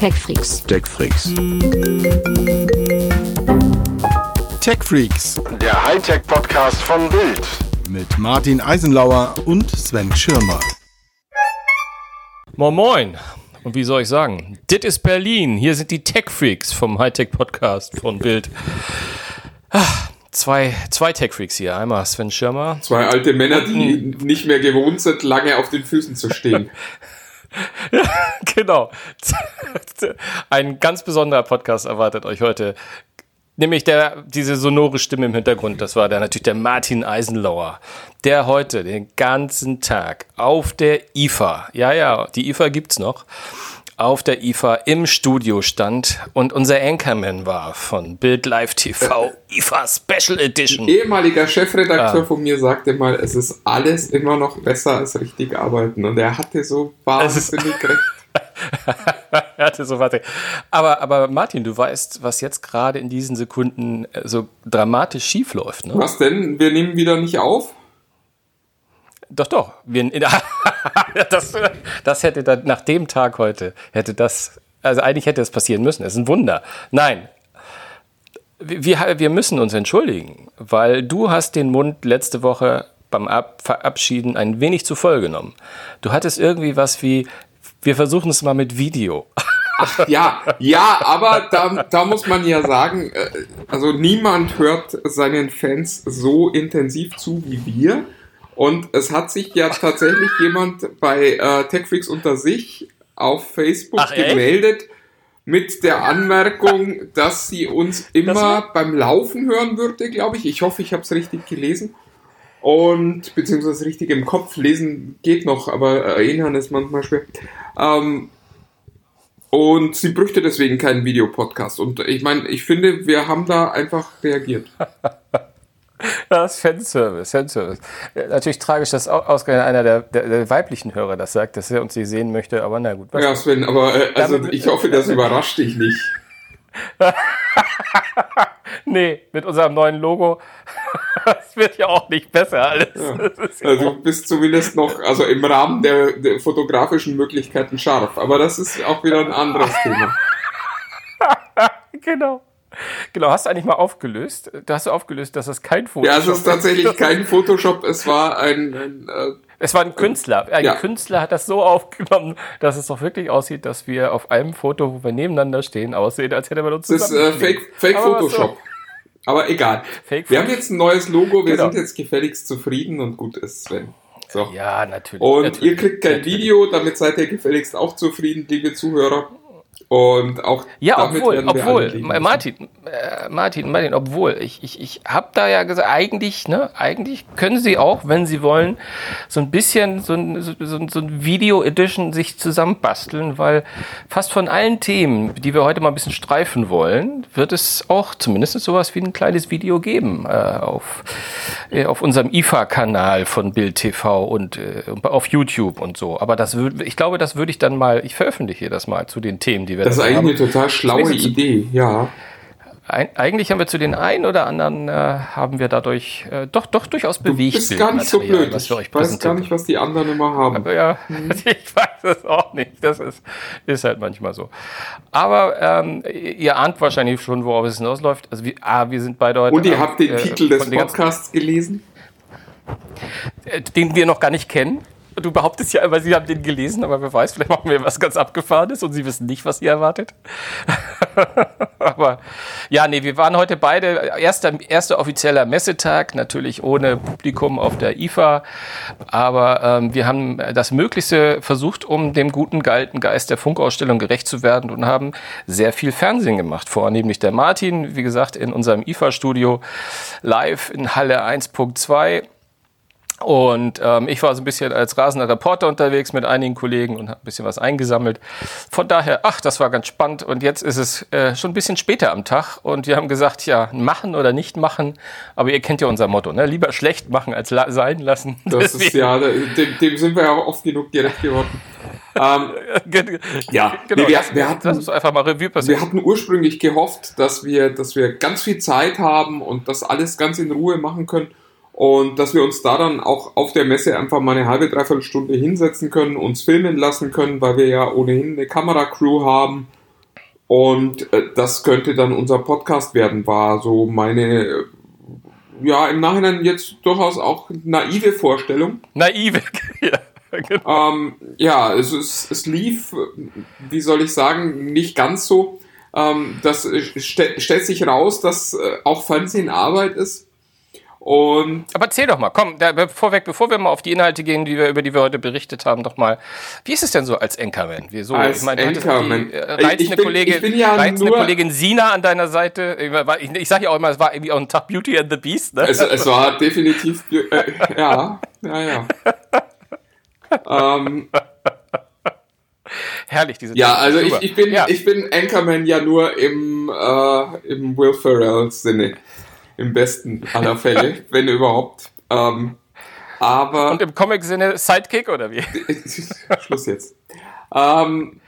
TechFreaks. TechFreaks. TechFreaks Der Hightech-Podcast von Bild. mit Martin Eisenlauer und Sven Schirmer. Moin Moin. Und wie soll ich sagen? Dit ist Berlin. Hier sind die Tech Freaks vom Hightech Podcast von Bild. Ah, Zwei, zwei Tech Freaks hier. Einmal Sven Schirmer. Zwei alte Männer, die nicht mehr gewohnt sind, lange auf den Füßen zu stehen. genau. Ein ganz besonderer Podcast erwartet euch heute. Nämlich der, diese sonore Stimme im Hintergrund, das war der natürlich der Martin Eisenlauer, der heute den ganzen Tag auf der IFA, ja, ja, die IFA gibt's noch, auf der IFA im Studio stand und unser Anchorman war von Bild Live TV IFA Special Edition. Ehemaliger Chefredakteur von mir sagte mal, es ist alles immer noch besser als richtig arbeiten. Und er hatte so wahnsinnig recht. er hatte so warte. Aber, aber Martin, du weißt, was jetzt gerade in diesen Sekunden äh, so dramatisch schief läuft, ne? Was denn? Wir nehmen wieder nicht auf? Doch, doch. Wir, das, das hätte dann, nach dem Tag heute, hätte das, also eigentlich hätte es passieren müssen. Es ist ein Wunder. Nein. Wir, wir müssen uns entschuldigen, weil du hast den Mund letzte Woche beim Ab Verabschieden ein wenig zu voll genommen. Du hattest irgendwie was wie, wir versuchen es mal mit Video. Ja, ja, aber da, da muss man ja sagen, äh, also niemand hört seinen Fans so intensiv zu wie wir. Und es hat sich ja tatsächlich jemand bei äh, TechFreaks unter sich auf Facebook Ach, gemeldet mit der Anmerkung, dass sie uns immer beim Laufen hören würde, glaube ich. Ich hoffe, ich habe es richtig gelesen. Und beziehungsweise richtig im Kopf lesen geht noch, aber erinnern ist manchmal schwer. Ähm, und sie bräuchte deswegen keinen Videopodcast. Und ich meine, ich finde, wir haben da einfach reagiert. Das ist Fanservice, Fanservice. Ja, Natürlich tragisch, dass au- ausgerechnet einer der, der, der weiblichen Hörer das sagt, dass er uns nicht sehen möchte, aber na gut. Was Ja, Sven, aber äh, also Damit- ich hoffe, das überrascht dich nicht. Nee, mit unserem neuen Logo. Das wird ja auch nicht besser alles. Ist ja Also du bist zumindest noch, also im Rahmen der, der fotografischen Möglichkeiten scharf. Aber das ist auch wieder ein anderes Thema. genau. Genau, hast du eigentlich mal aufgelöst? Du hast aufgelöst, dass das kein Foto Ja, es ist tatsächlich kein Photoshop, es war ein, ein äh, Es war ein Künstler. Ein Ja. Künstler hat das so aufgenommen, dass es doch wirklich aussieht, dass wir auf einem Foto, wo wir nebeneinander stehen, aussehen, als hätte man uns das ist äh. Fake, Fake Aber Photoshop. Aber egal. Fake wir Photoshop. haben jetzt ein neues Logo, wir Genau. sind jetzt gefälligst zufrieden und gut ist, Sven. So. Ja, natürlich. Und natürlich, ihr kriegt kein natürlich. Video, damit seid ihr gefälligst auch zufrieden, liebe Zuhörer. Und auch Ja, obwohl, obwohl. Martin, äh, Martin, Martin, obwohl, ich, ich, ich habe da ja gesagt, eigentlich, ne, eigentlich können Sie auch, wenn Sie wollen, so ein bisschen so ein, so, so, so ein Video-Edition sich zusammenbasteln, weil fast von allen Themen, die wir heute mal ein bisschen streifen wollen, wird es auch zumindest sowas wie ein kleines Video geben äh, auf, äh, auf unserem IFA-Kanal von Bild TV und äh, auf YouTube und so. Aber das würde, ich glaube, das würde ich dann mal, ich veröffentliche das mal zu den Themen, die wir Das ist da eigentlich haben. eine total schlaue Idee, ja. Ein, eigentlich haben wir zu den einen oder anderen äh, haben wir dadurch äh, doch doch durchaus Du bewegt. bist gar nicht so blöd. Was wir euch Ich weiß gar nicht, was die anderen immer haben. Aber ja, Mhm. ich weiß es auch nicht. Das ist, ist halt manchmal so. Aber ähm, ihr ahnt wahrscheinlich schon, worauf es hinausläuft. Also wir, ah, wir sind beide heute. Und ihr habt den äh, Titel des Podcasts gelesen? äh, den wir noch gar nicht kennen. Du behauptest ja immer, sie haben den gelesen, aber wer weiß, vielleicht machen wir was ganz Abgefahrenes und sie wissen nicht, was ihr erwartet. aber ja, nee, wir waren heute beide, erster, erster offizieller Messetag, natürlich ohne Publikum auf der IFA, aber ähm, wir haben das Möglichste versucht, um dem guten galten Geist der Funkausstellung gerecht zu werden und haben sehr viel Fernsehen gemacht, vornehmlich der Martin, wie gesagt, in unserem IFA-Studio live in Halle 1.2. Und ähm, ich war so ein bisschen als rasender Reporter unterwegs mit einigen Kollegen und habe ein bisschen was eingesammelt. Von daher, ach, das war ganz spannend. Und jetzt ist es äh, schon ein bisschen später am Tag und wir haben gesagt, ja, machen oder nicht machen. Aber ihr kennt ja unser Motto, ne? Lieber schlecht machen als la sein lassen. Das ist ja, dem, dem sind wir ja auch oft genug gerecht geworden. ähm, Ja, genau. nee, wir- wir hatten- lass uns einfach mal Revue passieren. wir hatten ursprünglich gehofft, dass wir, dass wir ganz viel Zeit haben und das alles ganz in Ruhe machen können und dass wir uns da dann auch auf der Messe einfach mal eine halbe, dreiviertel Stunde hinsetzen können, uns filmen lassen können, weil wir ja ohnehin eine Kameracrew haben Und äh, das könnte dann unser Podcast werden, war so meine, äh, ja, im Nachhinein jetzt durchaus auch naive Vorstellung. Naive, ja. Genau. Ähm, ja, es, ist, es lief, wie soll ich sagen, nicht ganz so. Ähm, das st stellt sich raus, dass äh, auch Fernsehen Arbeit ist. Und Aber erzähl doch mal, komm, da, vorweg, bevor wir mal auf die Inhalte gehen, die wir, über die wir heute berichtet haben, doch mal, wie ist es denn so als Anchorman? Wie so, als ich meine, Anchorman. Die, äh, reizende, ich bin, Kollegin, ich bin ja reizende Kollegin Sina an deiner Seite. Ich, ich sage ja auch immer, es war irgendwie auch ein Tag Beauty and the Beast. Ne? Es, es war definitiv, äh, ja, ja, ja. ähm, Herrlich, diese Ja, also ich, ich, bin, ja. ich bin Anchorman ja nur im, äh, im Will Ferrell Sinne. Im besten aller Fälle, wenn überhaupt. Ähm, aber. Und im Comic-Sinne Sidekick oder wie? Schluss jetzt. Ähm,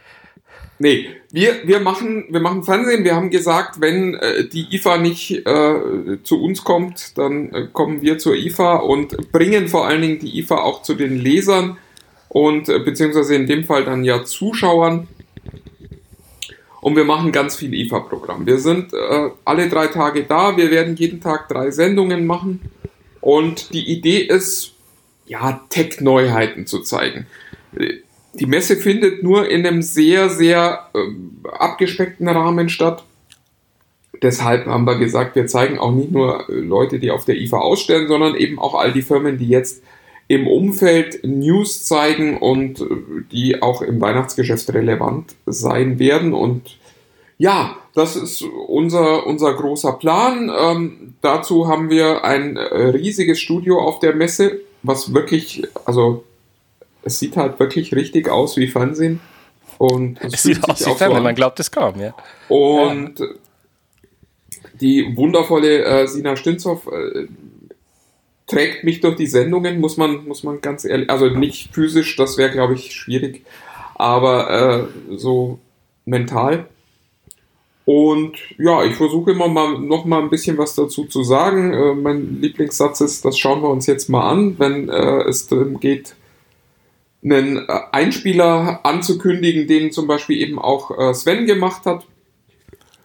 nee, wir, wir, machen, wir machen Fernsehen. Wir haben gesagt, wenn äh, die IFA nicht äh, zu uns kommt, dann äh, kommen wir zur IFA und bringen vor allen Dingen die IFA auch zu den Lesern und äh, beziehungsweise in dem Fall dann ja Zuschauern. Und wir machen ganz viel IFA-Programm. Wir sind äh, alle drei Tage da. Wir werden jeden Tag drei Sendungen machen. Und die Idee ist, ja, Tech-Neuheiten zu zeigen. Die Messe findet nur in einem sehr, sehr äh, abgespeckten Rahmen statt. Deshalb haben wir gesagt, wir zeigen auch nicht nur Leute, die auf der IFA ausstellen, sondern eben auch all die Firmen, die jetzt im Umfeld News zeigen und äh, die auch im Weihnachtsgeschäft relevant sein werden. Und ja, das ist unser, unser großer Plan. Ähm, dazu haben wir ein äh, riesiges Studio auf der Messe, was wirklich, also es sieht halt wirklich richtig aus wie Fernsehen. Und es, es sieht aus wie Fernsehen, so man glaubt es kaum, ja. Und ja. die wundervolle äh, Sina Stinzow, äh, trägt mich durch die Sendungen, muss man, muss man ganz ehrlich, also nicht physisch, das wäre, glaube ich, schwierig, aber äh, so mental. Und ja, ich versuche immer mal noch mal ein bisschen was dazu zu sagen. Äh, mein Lieblingssatz ist, das schauen wir uns jetzt mal an, wenn äh, es darum geht, einen äh, Einspieler anzukündigen, den zum Beispiel eben auch äh, Sven gemacht hat.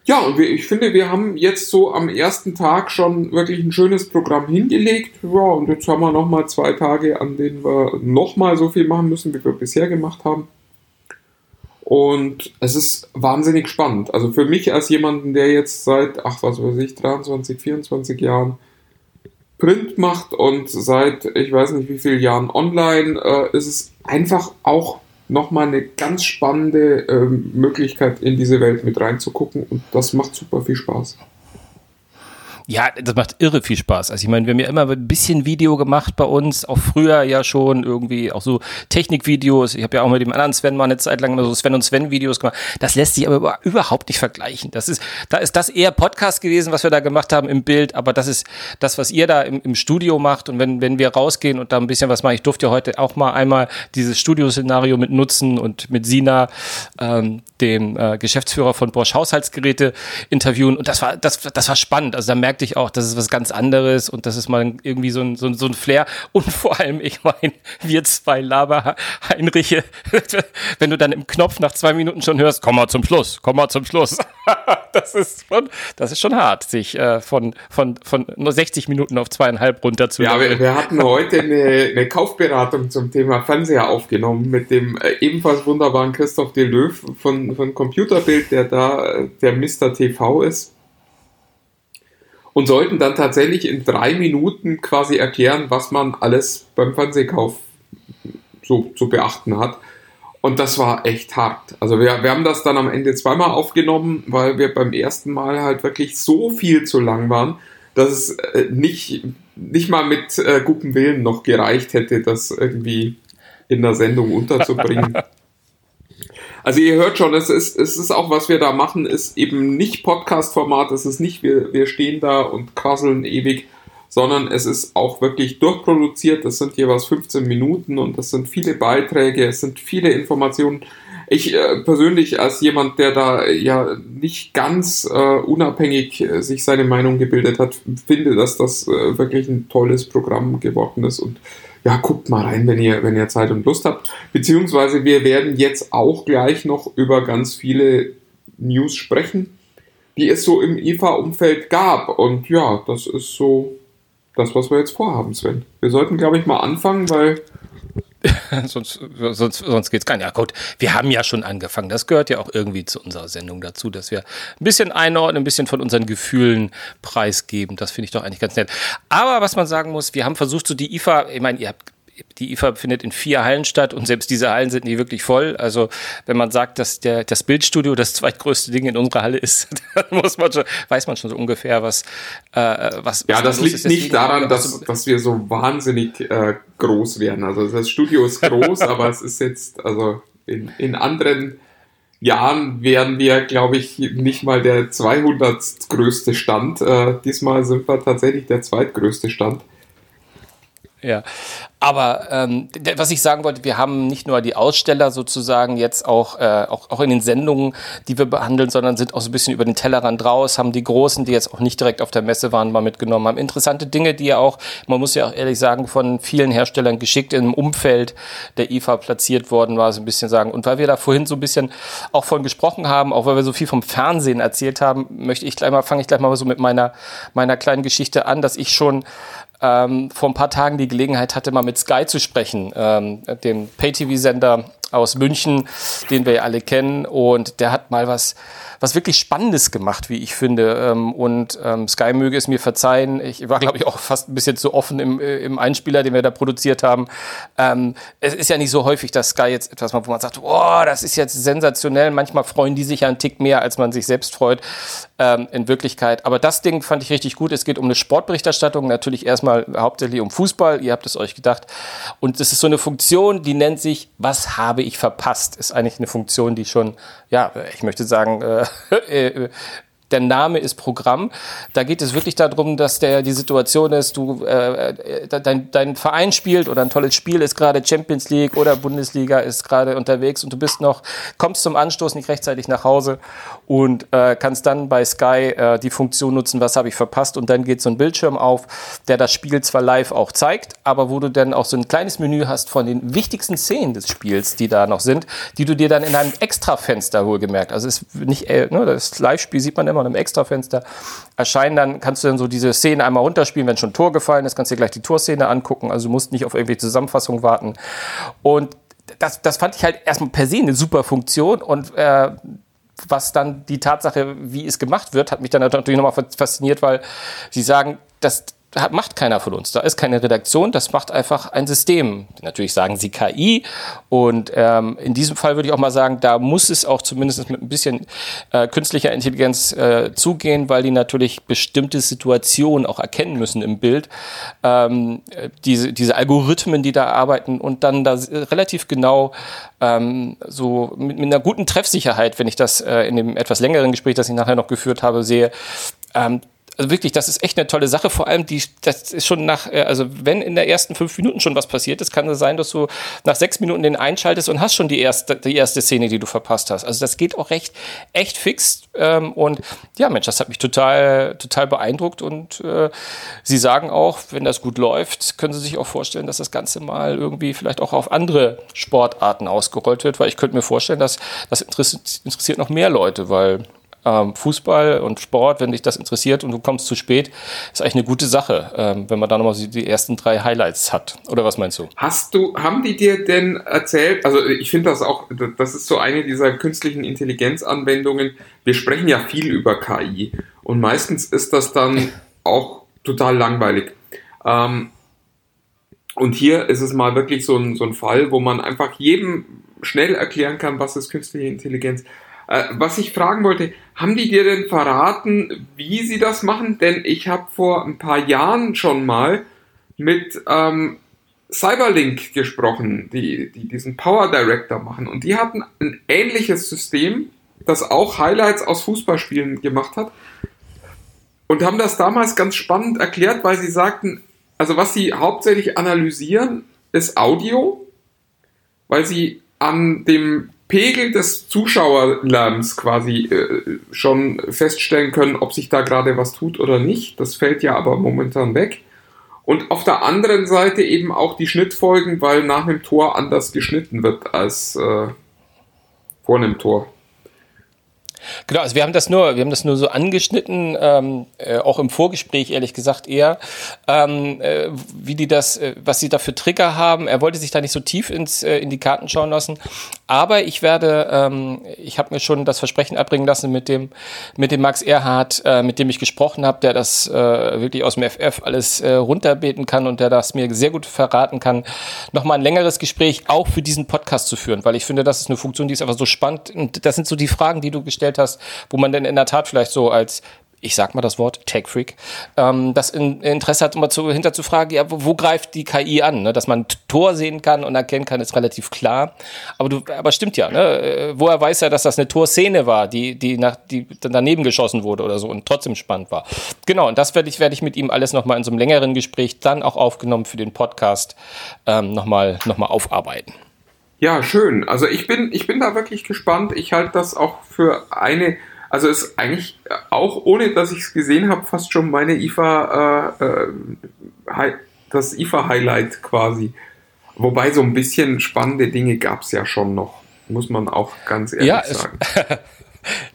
Ja, und wir, ich finde, wir haben jetzt so am ersten Tag schon wirklich ein schönes Programm hingelegt. Ja, und jetzt haben wir nochmal zwei Tage, an denen wir nochmal so viel machen müssen, wie wir bisher gemacht haben. Und es ist wahnsinnig spannend. Also für mich als jemanden, der jetzt seit, ach was weiß ich, 23, 24 Jahren Print macht und seit ich weiß nicht wie vielen Jahren online, äh, ist es einfach auch nochmal eine ganz spannende ähm, Möglichkeit, in diese Welt mit reinzugucken und das macht super viel Spaß. Ja, das macht irre viel Spaß. Also ich meine, wir haben ja immer ein bisschen Video gemacht bei uns, auch früher ja schon irgendwie auch so Technikvideos. Ich habe ja auch mit dem anderen Sven mal eine Zeit lang immer so Sven und Sven Videos gemacht. Das lässt sich aber überhaupt nicht vergleichen. Das ist, da ist das eher Podcast gewesen, was wir da gemacht haben im Bild, aber das ist das, was ihr da im, im Studio macht. Und wenn, wenn wir rausgehen und da ein bisschen was machen, ich durfte ja heute auch mal einmal dieses Studioszenario mit nutzen und mit Sina, ähm, dem äh, Geschäftsführer von Bosch Haushaltsgeräte, interviewen. Und das war, das, das war spannend. Also da merkt merkte ich auch, das ist was ganz anderes und das ist mal irgendwie so ein, so ein, so ein Flair. Und vor allem, ich meine, wir zwei Laber-Heinriche, wenn du dann im Knopf nach zwei Minuten schon hörst, komm mal zum Schluss, komm mal zum Schluss. das, ist schon, das ist schon hart, sich äh, von, von, von nur 60 Minuten auf zweieinhalb runter zu Ja, wir, wir, hatten heute eine, eine Kaufberatung zum Thema Fernseher aufgenommen mit dem äh, ebenfalls wunderbaren Christoph Deleuve von, von Computerbild, der da äh, der Mr. TV ist und sollten dann tatsächlich in drei Minuten quasi erklären, was man alles beim Fernsehkauf so zu beachten hat. Und das war echt hart. Also wir, wir haben das dann am Ende zweimal aufgenommen, weil wir beim ersten Mal halt wirklich so viel zu lang waren, dass es äh, nicht, nicht mal mit äh, gutem Willen noch gereicht hätte, das irgendwie in der Sendung unterzubringen. Also ihr hört schon, es ist, es ist auch, was wir da machen, ist eben nicht Podcast-Format, es ist nicht, wir, wir stehen da und quasseln ewig, sondern es ist auch wirklich durchproduziert, das sind jeweils 15 Minuten und das sind viele Beiträge, es sind viele Informationen. Ich äh, persönlich als jemand, der da ja nicht ganz äh, unabhängig äh, sich seine Meinung gebildet hat, finde, dass das äh, wirklich ein tolles Programm geworden ist und ja, guckt mal rein, wenn ihr, wenn ihr Zeit und Lust habt. Beziehungsweise wir werden jetzt auch gleich noch über ganz viele News sprechen, die es so im IFA-Umfeld gab. Und ja, das ist so das, was wir jetzt vorhaben, Sven. Wir sollten, glaube ich, mal anfangen, weil sonst sonst, sonst geht es gar nicht. Ja gut, wir haben ja schon angefangen. Das gehört ja auch irgendwie zu unserer Sendung dazu, dass wir ein bisschen einordnen, ein bisschen von unseren Gefühlen preisgeben. Das finde ich doch eigentlich ganz nett. Aber was man sagen muss, wir haben versucht, so die IFA, ich meine, ihr habt die IFA findet in vier Hallen statt und selbst diese Hallen sind nicht wirklich voll. Also wenn man sagt, dass der, das Bildstudio das zweitgrößte Ding in unserer Halle ist, dann muss man schon, weiß man schon so ungefähr, was, äh, was. Ja, was das liegt nicht daran, dass, dass wir so wahnsinnig äh, groß werden. Also das Studio ist groß, aber es ist jetzt, also in, in anderen Jahren wären wir, glaube ich, nicht mal der 200. größte Stand. Äh, diesmal sind wir tatsächlich der zweitgrößte Stand. Ja, aber ähm, was ich sagen wollte, wir haben nicht nur die Aussteller sozusagen jetzt auch, äh, auch, auch in den Sendungen, die wir behandeln, sondern sind auch so ein bisschen über den Tellerrand raus, haben die Großen, die jetzt auch nicht direkt auf der Messe waren, mal mitgenommen, haben interessante Dinge, die ja auch, man muss ja auch ehrlich sagen, von vielen Herstellern geschickt im Umfeld der IFA platziert worden war, so ein bisschen sagen. Und weil wir da vorhin so ein bisschen auch von gesprochen haben, auch weil wir so viel vom Fernsehen erzählt haben, möchte ich gleich mal, fange ich gleich mal so mit meiner, meiner kleinen Geschichte an, dass ich schon ähm, vor ein paar Tagen die Gelegenheit hatte, mal mit Sky zu sprechen, ähm, dem Pay-TV-Sender aus München, den wir ja alle kennen. Und der hat mal was, was wirklich Spannendes gemacht, wie ich finde. Ähm, und ähm, Sky möge es mir verzeihen. Ich war, glaube ich, auch fast ein bisschen zu offen im, äh, im Einspieler, den wir da produziert haben. Ähm, es ist ja nicht so häufig, dass Sky jetzt etwas macht, wo man sagt, oh, das ist jetzt sensationell. Manchmal freuen die sich ja einen Tick mehr, als man sich selbst freut in Wirklichkeit. Aber das Ding fand ich richtig gut. Es geht um eine Sportberichterstattung, natürlich erstmal hauptsächlich um Fußball. Ihr habt es euch gedacht. Und das ist so eine Funktion, die nennt sich, was habe ich verpasst? Ist eigentlich eine Funktion, die schon, ja, ich möchte sagen, äh, äh, der Name ist Programm. Da geht es wirklich darum, dass der die Situation ist, du äh, äh, dein, dein Verein spielt oder ein tolles Spiel ist gerade Champions League oder Bundesliga ist gerade unterwegs und du bist noch kommst zum Anstoß nicht rechtzeitig nach Hause und äh, kannst dann bei Sky äh, die Funktion nutzen, was habe ich verpasst und dann geht so ein Bildschirm auf, der das Spiel zwar live auch zeigt, aber wo du dann auch so ein kleines Menü hast von den wichtigsten Szenen des Spiels, die da noch sind, die du dir dann in einem Extrafenster wohlgemerkt, also ist nicht äh, ne, das Live-Spiel sieht man immer in einem Extrafenster erscheinen, dann kannst du dann so diese Szene einmal runterspielen, wenn schon ein Tor gefallen ist, kannst du dir gleich die Torszene angucken, also du musst nicht auf irgendwelche Zusammenfassungen warten. Und das, das fand ich halt erstmal per se eine super Funktion und äh, was dann die Tatsache, wie es gemacht wird, hat mich dann natürlich nochmal fasziniert, weil sie sagen, das hat, macht keiner von uns. Da ist keine Redaktion, das macht einfach ein System. Natürlich sagen sie KI und ähm, in diesem Fall würde ich auch mal sagen, da muss es auch zumindest mit ein bisschen äh, künstlicher Intelligenz äh, zugehen, weil die natürlich bestimmte Situationen auch erkennen müssen im Bild. Ähm, diese, diese Algorithmen, die da arbeiten und dann da relativ genau ähm, so mit, mit einer guten Treffsicherheit, wenn ich das äh, in dem etwas längeren Gespräch, das ich nachher noch geführt habe, sehe, ähm, also wirklich, das ist echt eine tolle Sache. Vor allem, die, das ist schon nach, äh, also wenn in der ersten fünf Minuten schon was passiert ist, kann es sein, dass du nach sechs Minuten den einschaltest und hast schon die erste, die erste Szene, die du verpasst hast. Also das geht auch recht, echt fix. Ähm, und ja, Mensch, das hat mich total, total beeindruckt. Und äh, sie sagen auch, wenn das gut läuft, können sie sich auch vorstellen, dass das Ganze mal irgendwie vielleicht auch auf andere Sportarten ausgerollt wird, weil ich könnte mir vorstellen, dass das interessiert, interessiert noch mehr Leute, weil ähm, Fußball und Sport, wenn dich das interessiert und du kommst zu spät, ist eigentlich eine gute Sache, ähm, wenn man da nochmal die ersten drei Highlights hat. Oder was meinst du? Hast du, haben die dir denn erzählt, also ich finde das auch, das ist so eine dieser künstlichen Intelligenzanwendungen. Wir sprechen ja viel über KI und meistens ist das dann auch total langweilig. Ähm, und hier ist es mal wirklich so ein, so ein Fall, wo man einfach jedem schnell erklären kann, was ist künstliche Intelligenz. Äh, was ich fragen wollte, haben die dir denn verraten, wie sie das machen? Denn ich habe vor ein paar Jahren schon mal mit ähm, Cyberlink gesprochen, die, die diesen Power Director machen. Und die hatten ein ähnliches System, das auch Highlights aus Fußballspielen gemacht hat. Und haben das damals ganz spannend erklärt, weil sie sagten, also was sie hauptsächlich analysieren, ist Audio, weil sie an dem Pegel des Zuschauerlärms quasi äh, schon feststellen können, ob sich da gerade was tut oder nicht. Das fällt ja aber momentan weg. Und auf der anderen Seite eben auch die Schnittfolgen, weil nach einem Tor anders geschnitten wird als äh, vor einem Tor. Genau, also wir haben das nur, wir haben das nur so angeschnitten, ähm, äh, auch im Vorgespräch ehrlich gesagt eher, ähm, äh, wie die das, äh, was sie da für Trigger haben. Er wollte sich da nicht so tief ins äh, in die Karten schauen lassen, aber ich werde, ähm, ich habe mir schon das Versprechen abbringen lassen mit dem mit dem Max Erhardt, äh, mit dem ich gesprochen habe, der das äh, wirklich aus dem FF alles runterbeten kann und der das mir sehr gut verraten kann, nochmal ein längeres Gespräch auch für diesen Podcast zu führen, weil ich finde, das ist eine Funktion, die ist einfach so spannend. Und das sind so die Fragen, die du gestellt hast, wo man denn in der Tat vielleicht so als ich sag mal das Wort, Tech Freak, ähm, das in, Interesse hat, immer zu, hinter zu fragen, ja, wo, wo greift die KI an? Ne? Dass man Tor sehen kann und erkennen kann, ist relativ klar. Aber du, aber stimmt ja, ne? Äh, woher weiß er, dass das eine Torszene war, die, die nach, die daneben geschossen wurde oder so und trotzdem spannend war. Genau, und das werde ich, werde ich mit ihm alles nochmal in so einem längeren Gespräch dann auch aufgenommen für den Podcast ähm, nochmal, noch mal aufarbeiten. Ja, schön. Also ich bin, ich bin da wirklich gespannt. Ich halte das auch für eine, also ist eigentlich auch ohne, dass ich es gesehen habe, fast schon meine IFA, äh, äh, das IFA-Highlight quasi. Wobei so ein bisschen spannende Dinge gab es ja schon noch, muss man auch ganz ehrlich ja, sagen.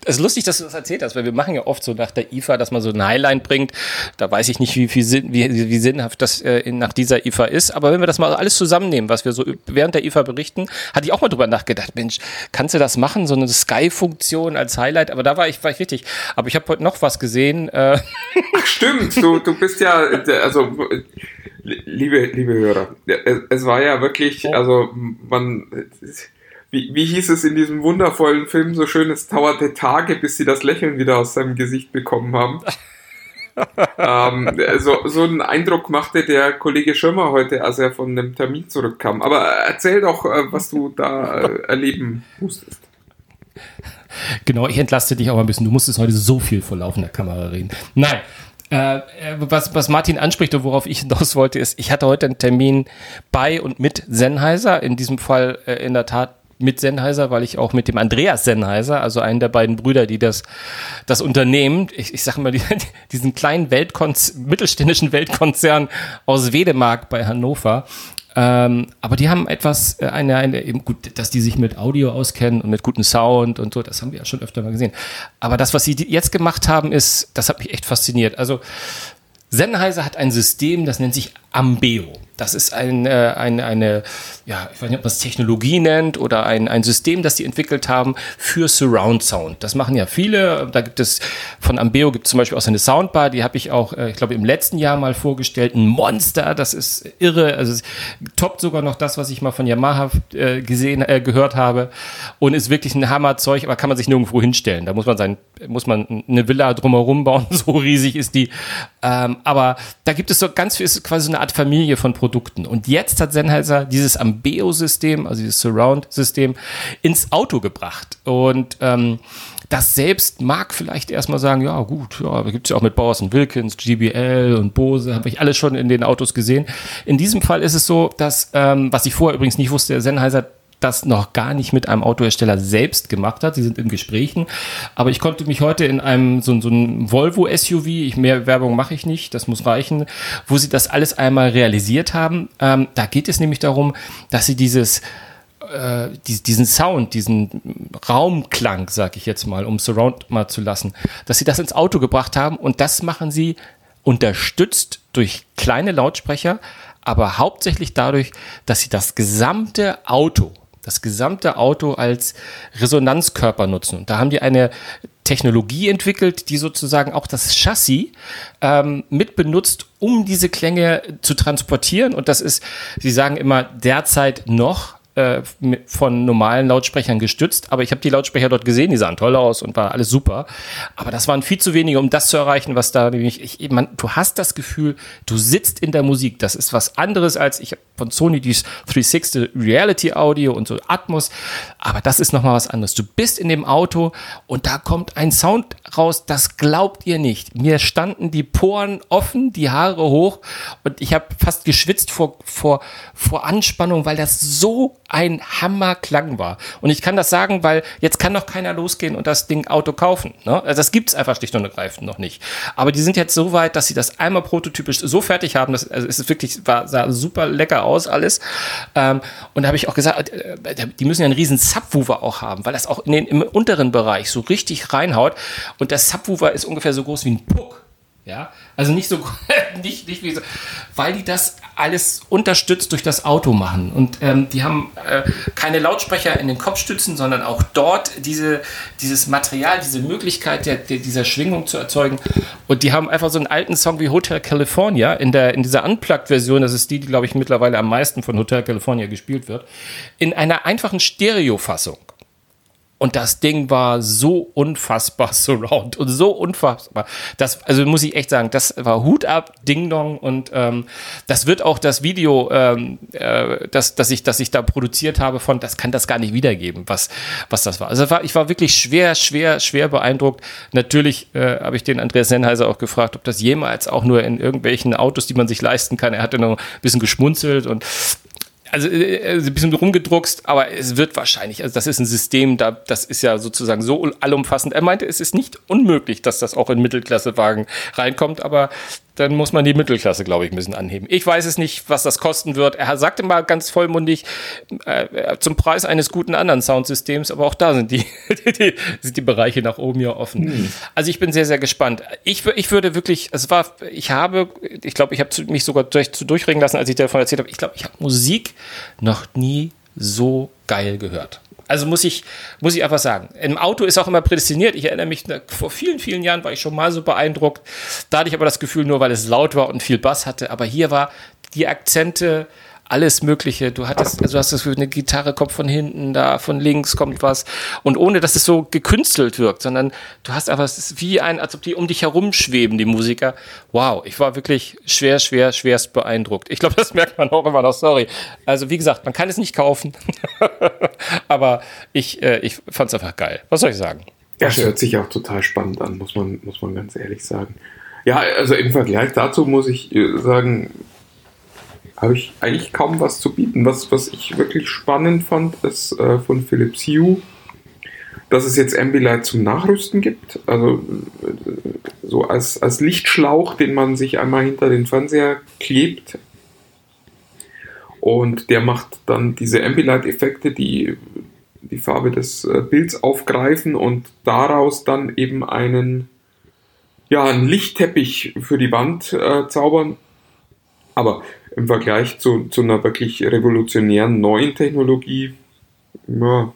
Es ist lustig, dass du das erzählt hast, weil wir machen ja oft so nach der IFA, dass man so ein Highline bringt. Da weiß ich nicht, wie, viel Sinn, wie, wie sinnhaft das äh, nach dieser IFA ist. Aber wenn wir das mal alles zusammennehmen, was wir so während der IFA berichten, hatte ich auch mal drüber nachgedacht, Mensch, kannst du das machen, so eine Sky-Funktion als Highlight? Aber da war ich, war ich richtig. Aber ich habe heute noch was gesehen. Äh. Ach stimmt, du, du bist ja, also liebe, liebe Hörer, es war ja wirklich, also man wie, wie hieß es in diesem wundervollen Film so schön, es dauerte Tage, bis sie das Lächeln wieder aus seinem Gesicht bekommen haben. ähm, so, so einen Eindruck machte der Kollege Schirmer heute, als er von einem Termin zurückkam. Aber erzähl doch, äh, was du da äh, erleben musstest. Genau, ich entlaste dich auch ein bisschen. Du musstest heute so viel vor laufender Kamera reden. Nein, äh, was, was Martin anspricht und worauf ich hinaus wollte, ist, ich hatte heute einen Termin bei und mit Sennheiser, in diesem Fall äh, in der Tat mit Sennheiser, weil ich auch mit dem Andreas Sennheiser, also einen der beiden Brüder, die das, das Unternehmen, ich, ich sag mal, die, diesen kleinen Weltkonz mittelständischen Weltkonzern aus Wedemark bei Hannover, ähm, aber die haben etwas, äh, eine, eine, gut, dass die sich mit Audio auskennen und mit gutem Sound und so, das haben wir ja schon öfter mal gesehen. Aber das, was sie jetzt gemacht haben, ist, das hat mich echt fasziniert. Also Sennheiser hat ein System, das nennt sich Ambeo. Das ist ein, äh, ein, eine, ja, ich weiß nicht, ob man es Technologie nennt oder ein, ein System, das die entwickelt haben für Surround Sound. Das machen ja viele. Da gibt es von Ambeo gibt es zum Beispiel auch so eine Soundbar, die habe ich auch, äh, ich glaube, im letzten Jahr mal vorgestellt. Ein Monster, das ist irre. Also es toppt sogar noch das, was ich mal von Yamaha äh, gesehen, äh, gehört habe. Und ist wirklich ein Hammerzeug, aber kann man sich nirgendwo hinstellen. Da muss man sein, muss man eine Villa drumherum bauen, so riesig ist die. Ähm, aber da gibt es so ganz viel, ist quasi eine Art Familie von Produkten. Und jetzt hat Sennheiser dieses Ambeo-System, also dieses Surround-System, ins Auto gebracht. Und ähm, das selbst mag vielleicht erstmal sagen, ja gut, ja, gibt es ja auch mit Bowers Wilkins, GBL und Bose, habe ich alles schon in den Autos gesehen. In diesem Fall ist es so, dass, ähm, was ich vorher übrigens nicht wusste, Sennheiser das noch gar nicht mit einem Autohersteller selbst gemacht hat. Sie sind in Gesprächen. Aber ich konnte mich heute in einem so, so einem Volvo SUV, ich, mehr Werbung mache ich nicht, das muss reichen, wo sie das alles einmal realisiert haben. Ähm, da geht es nämlich darum, dass sie dieses äh, diesen Sound, diesen Raumklang, sag ich jetzt mal, um Surround mal zu lassen, dass sie das ins Auto gebracht haben und das machen sie unterstützt durch kleine Lautsprecher, aber hauptsächlich dadurch, dass sie das gesamte Auto das gesamte Auto als Resonanzkörper nutzen. Und da haben die eine Technologie entwickelt, die sozusagen auch das Chassis ähm, mit benutzt, um diese Klänge zu transportieren. Und das ist, Sie sagen immer derzeit noch äh, von normalen Lautsprechern gestützt, aber ich habe die Lautsprecher dort gesehen, die sahen toll aus und war alles super. Aber das waren viel zu wenige, um das zu erreichen, was da nämlich, ich, man, du hast das Gefühl, du sitzt in der Musik. Das ist was anderes als ich von Sony dieses 360 Reality Audio und so Atmos, aber das ist nochmal was anderes. Du bist in dem Auto und da kommt ein Sound raus, das glaubt ihr nicht. Mir standen die Poren offen, die Haare hoch und ich habe fast geschwitzt vor, vor, vor Anspannung, weil das so ein Hammerklang war. Und ich kann das sagen, weil jetzt kann noch keiner losgehen und das Ding Auto kaufen. Ne? Also das gibt's einfach schlicht und ergreifend noch nicht. Aber die sind jetzt so weit, dass sie das einmal prototypisch so fertig haben, dass, also es ist wirklich, war, sah super lecker aus alles. Ähm, und da habe ich auch gesagt, äh, die müssen ja einen riesen Subwoofer auch haben, weil das auch in den, im unteren Bereich so richtig reinhaut. Und der Subwoofer ist ungefähr so groß wie ein Puck. Ja, also nicht so, nicht, nicht wie so, weil die das alles unterstützt durch das Auto machen. Und ähm, die haben äh, keine Lautsprecher in den Kopfstützen, sondern auch dort diese, dieses Material, diese Möglichkeit der, der, dieser Schwingung zu erzeugen. Und die haben einfach so einen alten Song wie Hotel California in, der, in dieser Unplugged-Version, das ist die, die, glaube ich, mittlerweile am meisten von Hotel California gespielt wird, in einer einfachen Stereo-Fassung. Und das Ding war so unfassbar surround und so unfassbar. Das, also muss ich echt sagen, das war Hut ab, Ding Dong. Und ähm, das wird auch das Video, ähm, äh, das, das, ich, das ich da produziert habe, von, das kann das gar nicht wiedergeben, was, was das war. Also war, ich war wirklich schwer, schwer, schwer beeindruckt. Natürlich äh, habe ich den Andreas Sennheiser auch gefragt, ob das jemals auch nur in irgendwelchen Autos, die man sich leisten kann. Er hatte noch ein bisschen geschmunzelt und also äh, äh, ein bisschen rumgedruckst, aber es wird wahrscheinlich, also das ist ein System, da, das ist ja sozusagen so allumfassend. Er meinte, es ist nicht unmöglich, dass das auch in Mittelklassewagen reinkommt, aber dann muss man die Mittelklasse, glaube ich, ein bisschen anheben. Ich weiß es nicht, was das kosten wird. Er sagte mal ganz vollmundig, äh, zum Preis eines guten anderen Soundsystems, aber auch da sind die, die, sind die Bereiche nach oben ja offen. Hm. Also ich bin sehr, sehr gespannt. Ich, ich würde wirklich, es war, ich habe, ich glaube, ich habe mich sogar durch, zu durchregen lassen, als ich davon erzählt habe. Ich glaube, ich habe Musik noch nie so geil gehört. Also muss ich, muss ich einfach sagen. Im Auto ist auch immer prädestiniert. Ich erinnere mich, vor vielen, vielen Jahren war ich schon mal so beeindruckt. Da hatte ich aber das Gefühl, nur weil es laut war und viel Bass hatte. Aber hier war die Akzente, alles Mögliche. Du hattest, also hast das Gefühl, eine Gitarre kommt von hinten, da von links kommt was. Und ohne, dass es so gekünstelt wirkt, sondern du hast einfach, es ist wie ein, als ob die um dich herum schweben, die Musiker. Wow, ich war wirklich schwer, schwer, schwerst beeindruckt. Ich glaube, das merkt man auch immer noch, sorry. Also, wie gesagt, man kann es nicht kaufen. Aber ich, äh, ich fand es einfach geil. Was soll ich sagen? Ja, es hört sich auch total spannend an, muss man, muss man ganz ehrlich sagen. Ja, also im Vergleich dazu muss ich äh, sagen, habe ich eigentlich kaum was zu bieten. Was, was ich wirklich spannend fand, ist äh, von Philips Hue, dass es jetzt Ambilight zum Nachrüsten gibt. Also äh, so als, als Lichtschlauch, den man sich einmal hinter den Fernseher klebt. Und der macht dann diese Ambilight-Effekte, die die Farbe des äh, Bilds aufgreifen und daraus dann eben einen, ja, einen Lichtteppich für die Wand äh, zaubern. Aber im Vergleich zu, zu einer wirklich revolutionären neuen Technologie, ja,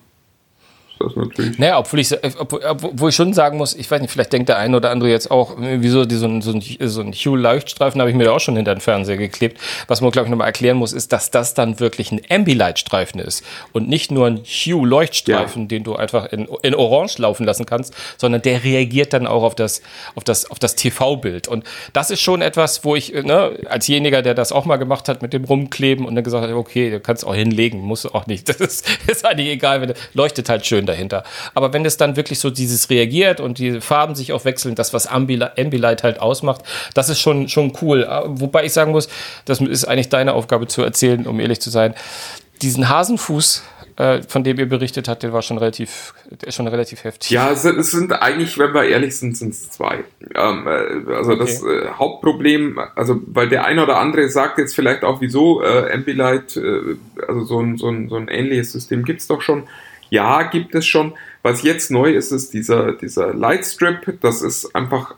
das natürlich. Naja, obwohl ich, obwohl, obwohl ich schon sagen muss, ich weiß nicht, vielleicht denkt der eine oder andere jetzt auch, wieso die, so, ein, so, ein, so ein Hue-Leuchtstreifen habe ich mir da auch schon hinter den Fernseher geklebt. Was man, glaube ich, nochmal erklären muss, ist, dass das dann wirklich ein Ambilight-Streifen ist und nicht nur ein Hue-Leuchtstreifen, ja. den du einfach in, in Orange laufen lassen kannst, sondern der reagiert dann auch auf das, auf das, auf das TV-Bild. Und das ist schon etwas, wo ich, ne, als jeniger, der das auch mal gemacht hat mit dem Rumkleben und dann gesagt hat, okay, du kannst auch hinlegen, musst du auch nicht. Das ist, ist eigentlich egal, wenn leuchtet halt schön dahinter. Aber wenn es dann wirklich so dieses reagiert und die Farben sich auch wechseln, das, was Ambilight halt ausmacht, das ist schon, schon cool. Ah, wobei ich sagen muss, das ist eigentlich deine Aufgabe zu erzählen, um ehrlich zu sein. Diesen Hasenfuß, äh, von dem ihr berichtet habt, der war schon relativ, der ist schon relativ heftig. Ja, es sind eigentlich, wenn wir ehrlich sind, sind es zwei. Ähm, äh, also okay. das äh, Hauptproblem, also weil der eine oder andere sagt jetzt vielleicht auch, wieso äh, Ambilight, äh, also so ein, so, ein, so ein ähnliches System gibt es doch schon. Ja, gibt es schon. Was jetzt neu ist, ist dieser, dieser Lightstrip. Das ist einfach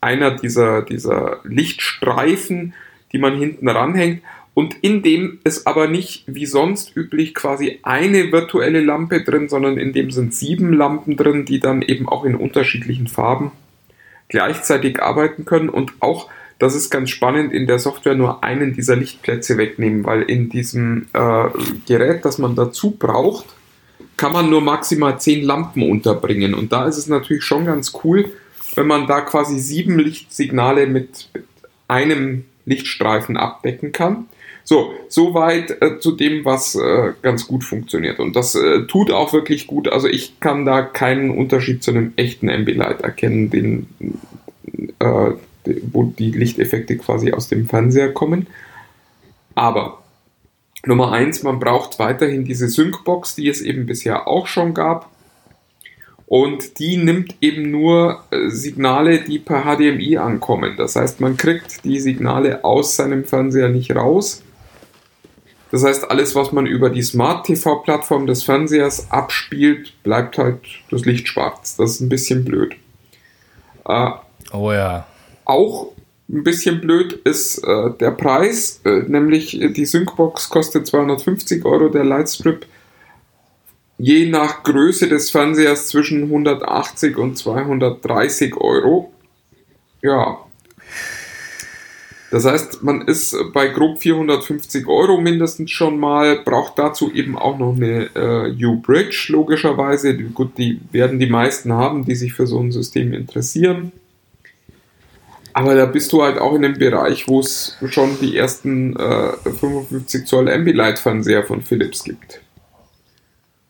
einer dieser, dieser Lichtstreifen, die man hinten ranhängt. Und in dem ist aber nicht wie sonst üblich quasi eine virtuelle Lampe drin, sondern in dem sind sieben Lampen drin, die dann eben auch in unterschiedlichen Farben gleichzeitig arbeiten können und auch, das ist ganz spannend, in der Software nur einen dieser Lichtplätze wegnehmen, weil in diesem äh, Gerät, das man dazu braucht, kann man nur maximal zehn Lampen unterbringen. Und da ist es natürlich schon ganz cool, wenn man da quasi sieben Lichtsignale mit, einem Lichtstreifen abdecken kann. So, soweit äh, zu dem, was äh, ganz gut funktioniert. Und das äh, tut auch wirklich gut. Also ich kann da keinen Unterschied zu einem echten Ambilight erkennen, den, äh, wo die Lichteffekte quasi aus dem Fernseher kommen. Aber Nummer eins, man braucht weiterhin diese Syncbox, die es eben bisher auch schon gab. Und die nimmt eben nur äh, Signale, die per HDMI ankommen. Das heißt, man kriegt die Signale aus seinem Fernseher nicht raus. Das heißt, alles, was man über die Smart-TV-Plattform des Fernsehers abspielt, bleibt halt das Licht schwarz. Das ist ein bisschen blöd. Äh, Oh ja. auch ein bisschen blöd ist äh, der Preis, äh, nämlich die Syncbox kostet 250 Euro, der Lightstrip je nach Größe des Fernsehers zwischen 180 und 230 Euro. Ja. Das heißt, man ist bei grob 450 Euro mindestens schon mal, braucht dazu eben auch noch eine äh, U-Bridge, logischerweise. Gut, die werden die meisten haben, die sich für so ein System interessieren. Aber da bist du halt auch in einem Bereich, wo es schon die ersten äh, 55 Zoll Ambilight-Fernseher von Philips gibt.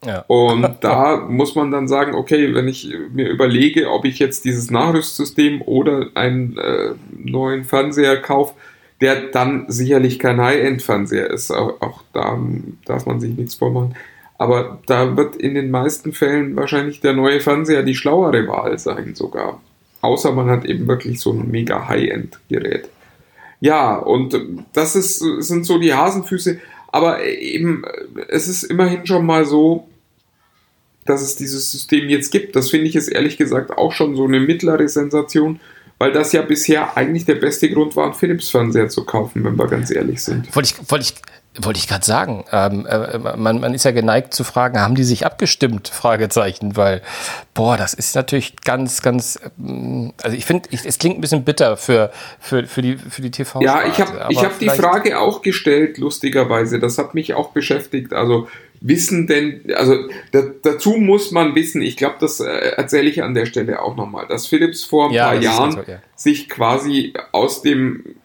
Ja. Und da muss man dann sagen, okay, wenn ich mir überlege, ob ich jetzt dieses Nachrüstsystem oder einen äh, neuen Fernseher kaufe, der dann sicherlich kein High-End-Fernseher ist, auch, auch da darf man sich nichts vormachen. Aber da wird in den meisten Fällen wahrscheinlich der neue Fernseher die schlauere Wahl sein sogar. Außer man hat eben wirklich so ein mega High-End-Gerät. Ja, und das ist, sind so die Hasenfüße. Aber eben, es ist immerhin schon mal so, dass es dieses System jetzt gibt. Das finde ich ist ehrlich gesagt auch schon so eine mittlere Sensation, weil das ja bisher eigentlich der beste Grund war, einen Philips-Fernseher zu kaufen, wenn wir ganz ehrlich sind. Wollte ich, wollte ich, wollte ich gerade sagen. Ähm, äh, man, man ist ja geneigt zu fragen, haben die sich abgestimmt? Fragezeichen, weil, boah, das ist natürlich ganz, ganz, ähm, also ich finde, es klingt ein bisschen bitter für, für, für die, für die TV. Ja, ich habe ich hab die Frage auch gestellt, lustigerweise. Das hat mich auch beschäftigt. Also wissen denn, also da, dazu muss man wissen, ich glaube, das äh, erzähle ich an der Stelle auch nochmal, dass Philips vor ein Ja, paar Jahren so, ja. sich quasi aus dem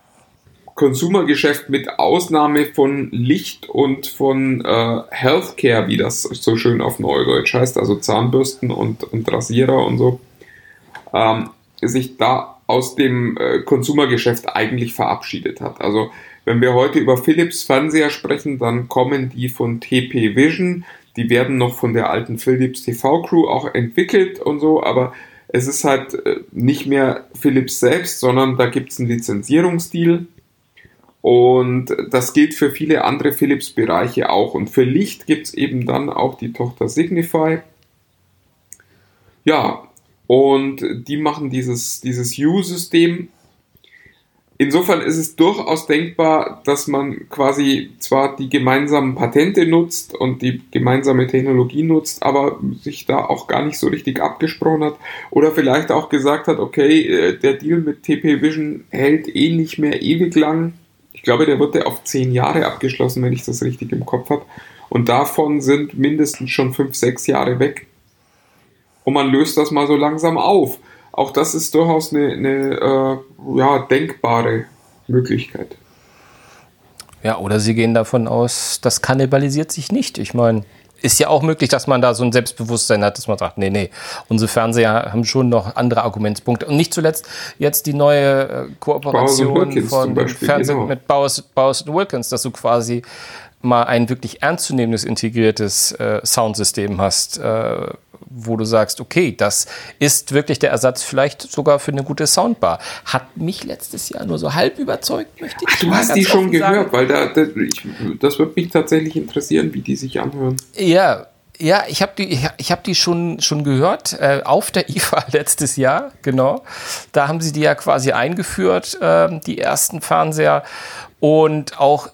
Konsumergeschäft mit Ausnahme von Licht und von äh, Healthcare, wie das so schön auf Neudeutsch heißt, also Zahnbürsten und, und Rasierer und so, ähm, sich da aus dem äh, Konsumergeschäft eigentlich verabschiedet hat. Also wenn wir heute über Philips Fernseher sprechen, dann kommen die von TP Vision, die werden noch von der alten Philips TV Crew auch entwickelt und so, aber es ist halt äh, nicht mehr Philips selbst, sondern da gibt es einen Lizenzierungsdeal und das gilt für viele andere Philips-Bereiche auch. Und für Licht gibt es eben dann auch die Tochter Signify. Ja, und die machen dieses, dieses U-System. Insofern ist es durchaus denkbar, dass man quasi zwar die gemeinsamen Patente nutzt und die gemeinsame Technologie nutzt, aber sich da auch gar nicht so richtig abgesprochen hat oder vielleicht auch gesagt hat, okay, äh, der Deal mit TP Vision hält eh nicht mehr ewig lang. Ich glaube, der wird ja auf zehn Jahre abgeschlossen, wenn ich das richtig im Kopf habe. Und davon sind mindestens schon fünf, sechs Jahre weg. Und man löst das mal so langsam auf. Auch das ist durchaus eine, eine äh, ja, denkbare Möglichkeit. Ja, oder sie gehen davon aus, das kannibalisiert sich nicht. Ich meine, ist ja auch möglich, dass man da so ein Selbstbewusstsein hat, dass man sagt, nee, nee, unsere Fernseher haben schon noch andere Argumentspunkte. Und nicht zuletzt jetzt die neue äh, Kooperation von Beispiel, Fernsehen genau. mit Bowers, Bowers Wilkins, dass du quasi mal ein wirklich ernstzunehmendes, integriertes äh, Soundsystem hast, äh, wo du sagst, okay, das ist wirklich der Ersatz vielleicht sogar für eine gute Soundbar. Hat mich letztes Jahr nur so halb überzeugt, möchte ich Ach, du hast die schon sagen. gehört, weil da, da ich, das wird mich tatsächlich interessieren, wie die sich anhören. Ja, ja, ich habe die, ich, hab die schon, schon gehört äh, auf der IFA letztes Jahr, genau. Da haben sie die ja quasi eingeführt, ähm, die ersten Fernseher. Und auch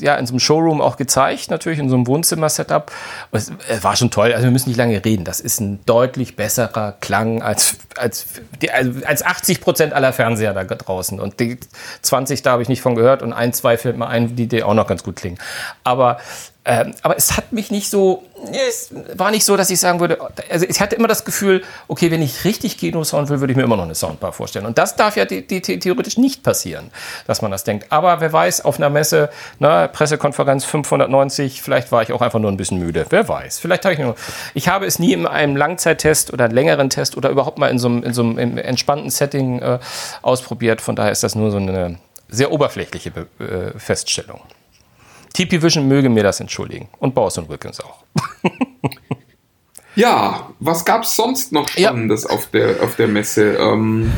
ja, in so einem Showroom auch gezeigt, natürlich in so einem Wohnzimmer-Setup. Es äh, war schon toll. Also wir müssen nicht lange reden. Das ist ein deutlich besserer Klang als, als, also als 80 Prozent aller Fernseher da draußen. Und die 20, da habe ich nicht von gehört. Und ein, zwei fällt mir ein, die, die auch noch ganz gut klingen. Aber ähm, aber es hat mich nicht so, es war nicht so, dass ich sagen würde, also ich hatte immer das Gefühl, okay, wenn ich richtig Kino-Sound will, würde ich mir immer noch eine Soundbar vorstellen. Und das darf ja die, die, theoretisch nicht passieren, dass man das denkt. Aber wer weiß, auf einer Messe, na, Pressekonferenz 590, vielleicht war ich auch einfach nur ein bisschen müde. Wer weiß. Vielleicht habe ich nur, ich habe es nie in einem Langzeittest oder längeren Test oder überhaupt mal in so einem, in so einem entspannten Setting äh, ausprobiert. Von daher ist das nur so eine sehr oberflächliche Be äh, Feststellung. TP Vision möge mir das entschuldigen. Und Bauer und Wilkins auch. Ja, was gab es sonst noch Spannendes ja. auf, der, auf der Messe? Ähm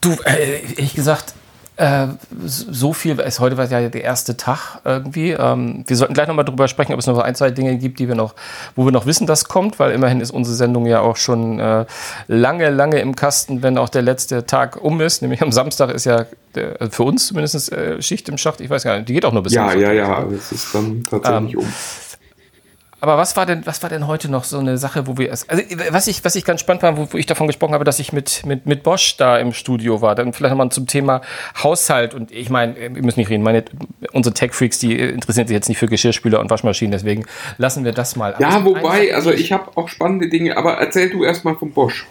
du, äh, ehrlich gesagt, äh, so viel, ist, heute war ja der erste Tag irgendwie. Ähm, wir sollten gleich nochmal drüber sprechen, ob es noch ein, zwei Dinge gibt, die wir noch, wo wir noch wissen, dass kommt, weil immerhin ist unsere Sendung ja auch schon äh, lange, lange im Kasten, wenn auch der letzte Tag um ist. Nämlich am Samstag ist ja der, für uns zumindest äh, Schicht im Schacht. Ich weiß gar nicht, die geht auch nur bis Ja, ja, ja, es ist dann tatsächlich ähm, um. Aber was war denn, was war denn heute noch so eine Sache, wo wir es, also was ich, was ich ganz spannend war, wo, wo ich davon gesprochen habe, dass ich mit, mit, mit Bosch da im Studio war, dann vielleicht nochmal zum Thema Haushalt und ich meine, wir müssen nicht reden, meine, unsere Tech-Freaks, die interessieren sich jetzt nicht für Geschirrspüler und Waschmaschinen, deswegen lassen wir das mal. Ja, also wobei, also ich habe auch spannende Dinge, aber erzähl du erstmal von Bosch.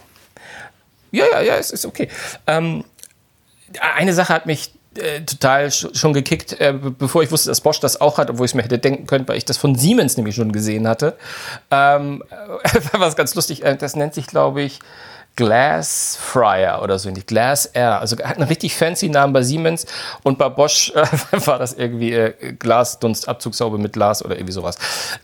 Ja, ja, ja, es ist okay. Ähm, eine Sache hat mich äh, total schon gekickt, äh, bevor ich wusste, dass Bosch das auch hat, obwohl ich mir hätte denken können, weil ich das von Siemens nämlich schon gesehen hatte. Ähm, was ganz lustig, äh, das nennt sich, glaube ich, Glass Fryer oder so, nicht Glass Air. Also hat einen richtig fancy Namen bei Siemens und bei Bosch äh, war das irgendwie äh, Glasdunstabzugshaube mit Glas oder irgendwie sowas.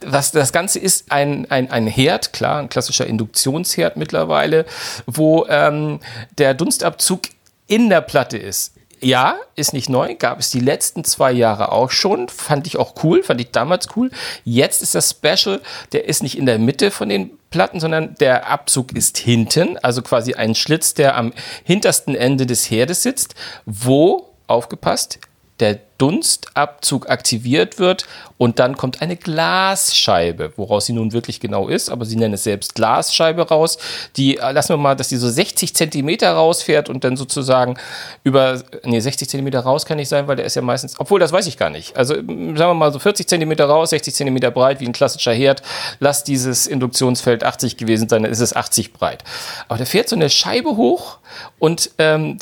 Was, das Ganze ist ein, ein, ein Herd, klar, ein klassischer Induktionsherd mittlerweile, wo ähm, der Dunstabzug in der Platte ist ja, ist nicht neu, gab es die letzten zwei Jahre auch schon. Fand ich auch cool, fand ich damals cool. Jetzt ist das Special, der ist nicht in der Mitte von den Platten, sondern der Abzug ist hinten, also quasi ein Schlitz, der am hintersten Ende des Herdes sitzt, wo, aufgepasst, der Dunstabzug aktiviert wird und dann kommt eine Glasscheibe, woraus sie nun wirklich genau ist, aber sie nennen es selbst Glasscheibe raus. Die, äh, lassen wir mal, dass die so 60 Zentimeter rausfährt und dann sozusagen über, nee, 60 Zentimeter raus kann nicht sein, weil der ist ja meistens, obwohl das weiß ich gar nicht. Also sagen wir mal so 40 Zentimeter raus, 60 Zentimeter breit, wie ein klassischer Herd. Lass dieses Induktionsfeld 80 gewesen sein, dann ist es 80 breit. Aber der fährt so eine Scheibe hoch und ähm,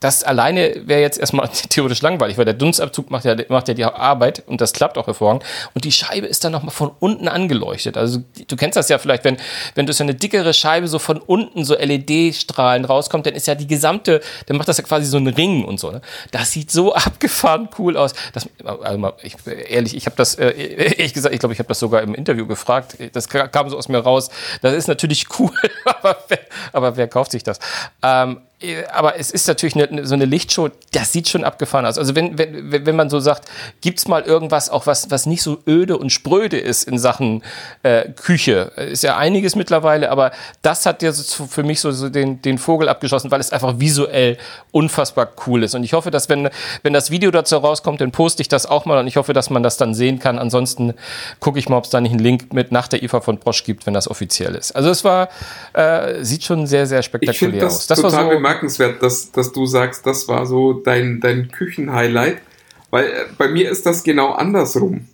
das alleine wäre jetzt erstmal theoretisch langweilig, weil der Dunst Fußabzug macht ja, macht ja die Arbeit und das klappt auch hervorragend. Und die Scheibe ist dann nochmal von unten angeleuchtet. Also du kennst das ja vielleicht, wenn, wenn du so eine dickere Scheibe so von unten so LED-Strahlen rauskommt, dann ist ja die gesamte, dann macht das ja quasi so einen Ring und so. Ne? Das sieht so abgefahren cool aus. Das, also ich, ehrlich, ich habe das, äh, ehrlich gesagt, ich glaube, ich habe das sogar im Interview gefragt. Das kam so aus mir raus. Das ist natürlich cool, aber wer, aber wer kauft sich das? Ähm, aber es ist natürlich eine, so eine Lichtshow, das sieht schon abgefahren aus. Also wenn, wenn, wenn man so sagt, gibt's mal irgendwas auch was, was nicht so öde und spröde ist in Sachen äh, Küche, ist ja einiges mittlerweile, aber das hat ja so für mich so, so den, den Vogel abgeschossen, weil es einfach visuell unfassbar cool ist. Und ich hoffe, dass wenn, wenn das Video dazu rauskommt, dann poste ich das auch mal und ich hoffe, dass man das dann sehen kann. Ansonsten gucke ich mal, ob es da nicht einen Link mit nach der IFA von Bosch gibt, wenn das offiziell ist. Also es war, äh, sieht schon sehr, sehr spektakulär aus. Das war so bemerkenswert, dass, dass du sagst, das war so dein, dein Küchenhighlight, weil äh, bei mir ist das genau andersrum.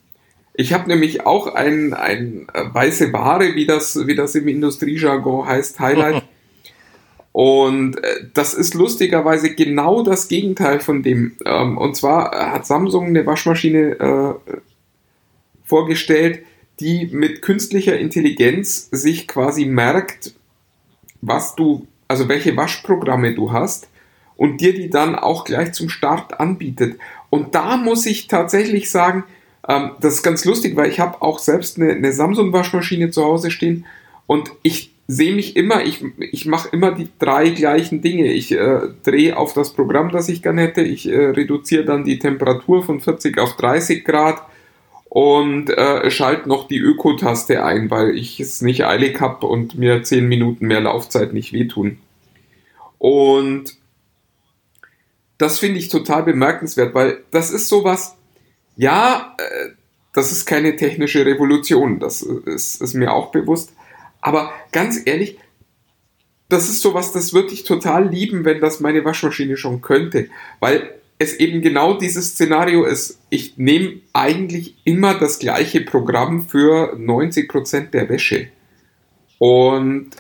Ich habe nämlich auch ein, ein äh, weiße Ware, wie das, wie das im Industriejargon heißt, Highlight. Und äh, das ist lustigerweise genau das Gegenteil von dem. Ähm, und zwar hat Samsung eine Waschmaschine vorgestellt, die mit künstlicher Intelligenz sich quasi merkt, was du also welche Waschprogramme du hast und dir die dann auch gleich zum Start anbietet. Und da muss ich tatsächlich sagen, ähm, das ist ganz lustig, weil ich habe auch selbst eine, eine Samsung-Waschmaschine zu Hause stehen und ich sehe mich immer, ich, ich mache immer die drei gleichen Dinge. Ich äh, drehe auf das Programm, das ich gerne hätte, ich äh, reduziere dann die Temperatur von 40 auf 30 Grad und äh, schalte noch die Öko-Taste ein, weil ich es nicht eilig habe und mir 10 Minuten mehr Laufzeit nicht wehtun. Und das finde ich total bemerkenswert, weil das ist sowas, ja, äh, das ist keine technische Revolution, das ist, ist mir auch bewusst, aber ganz ehrlich, das ist sowas, das würde ich total lieben, wenn das meine Waschmaschine schon könnte, weil es eben genau dieses Szenario ist. Ich nehme eigentlich immer das gleiche Programm für 90% der Wäsche. Und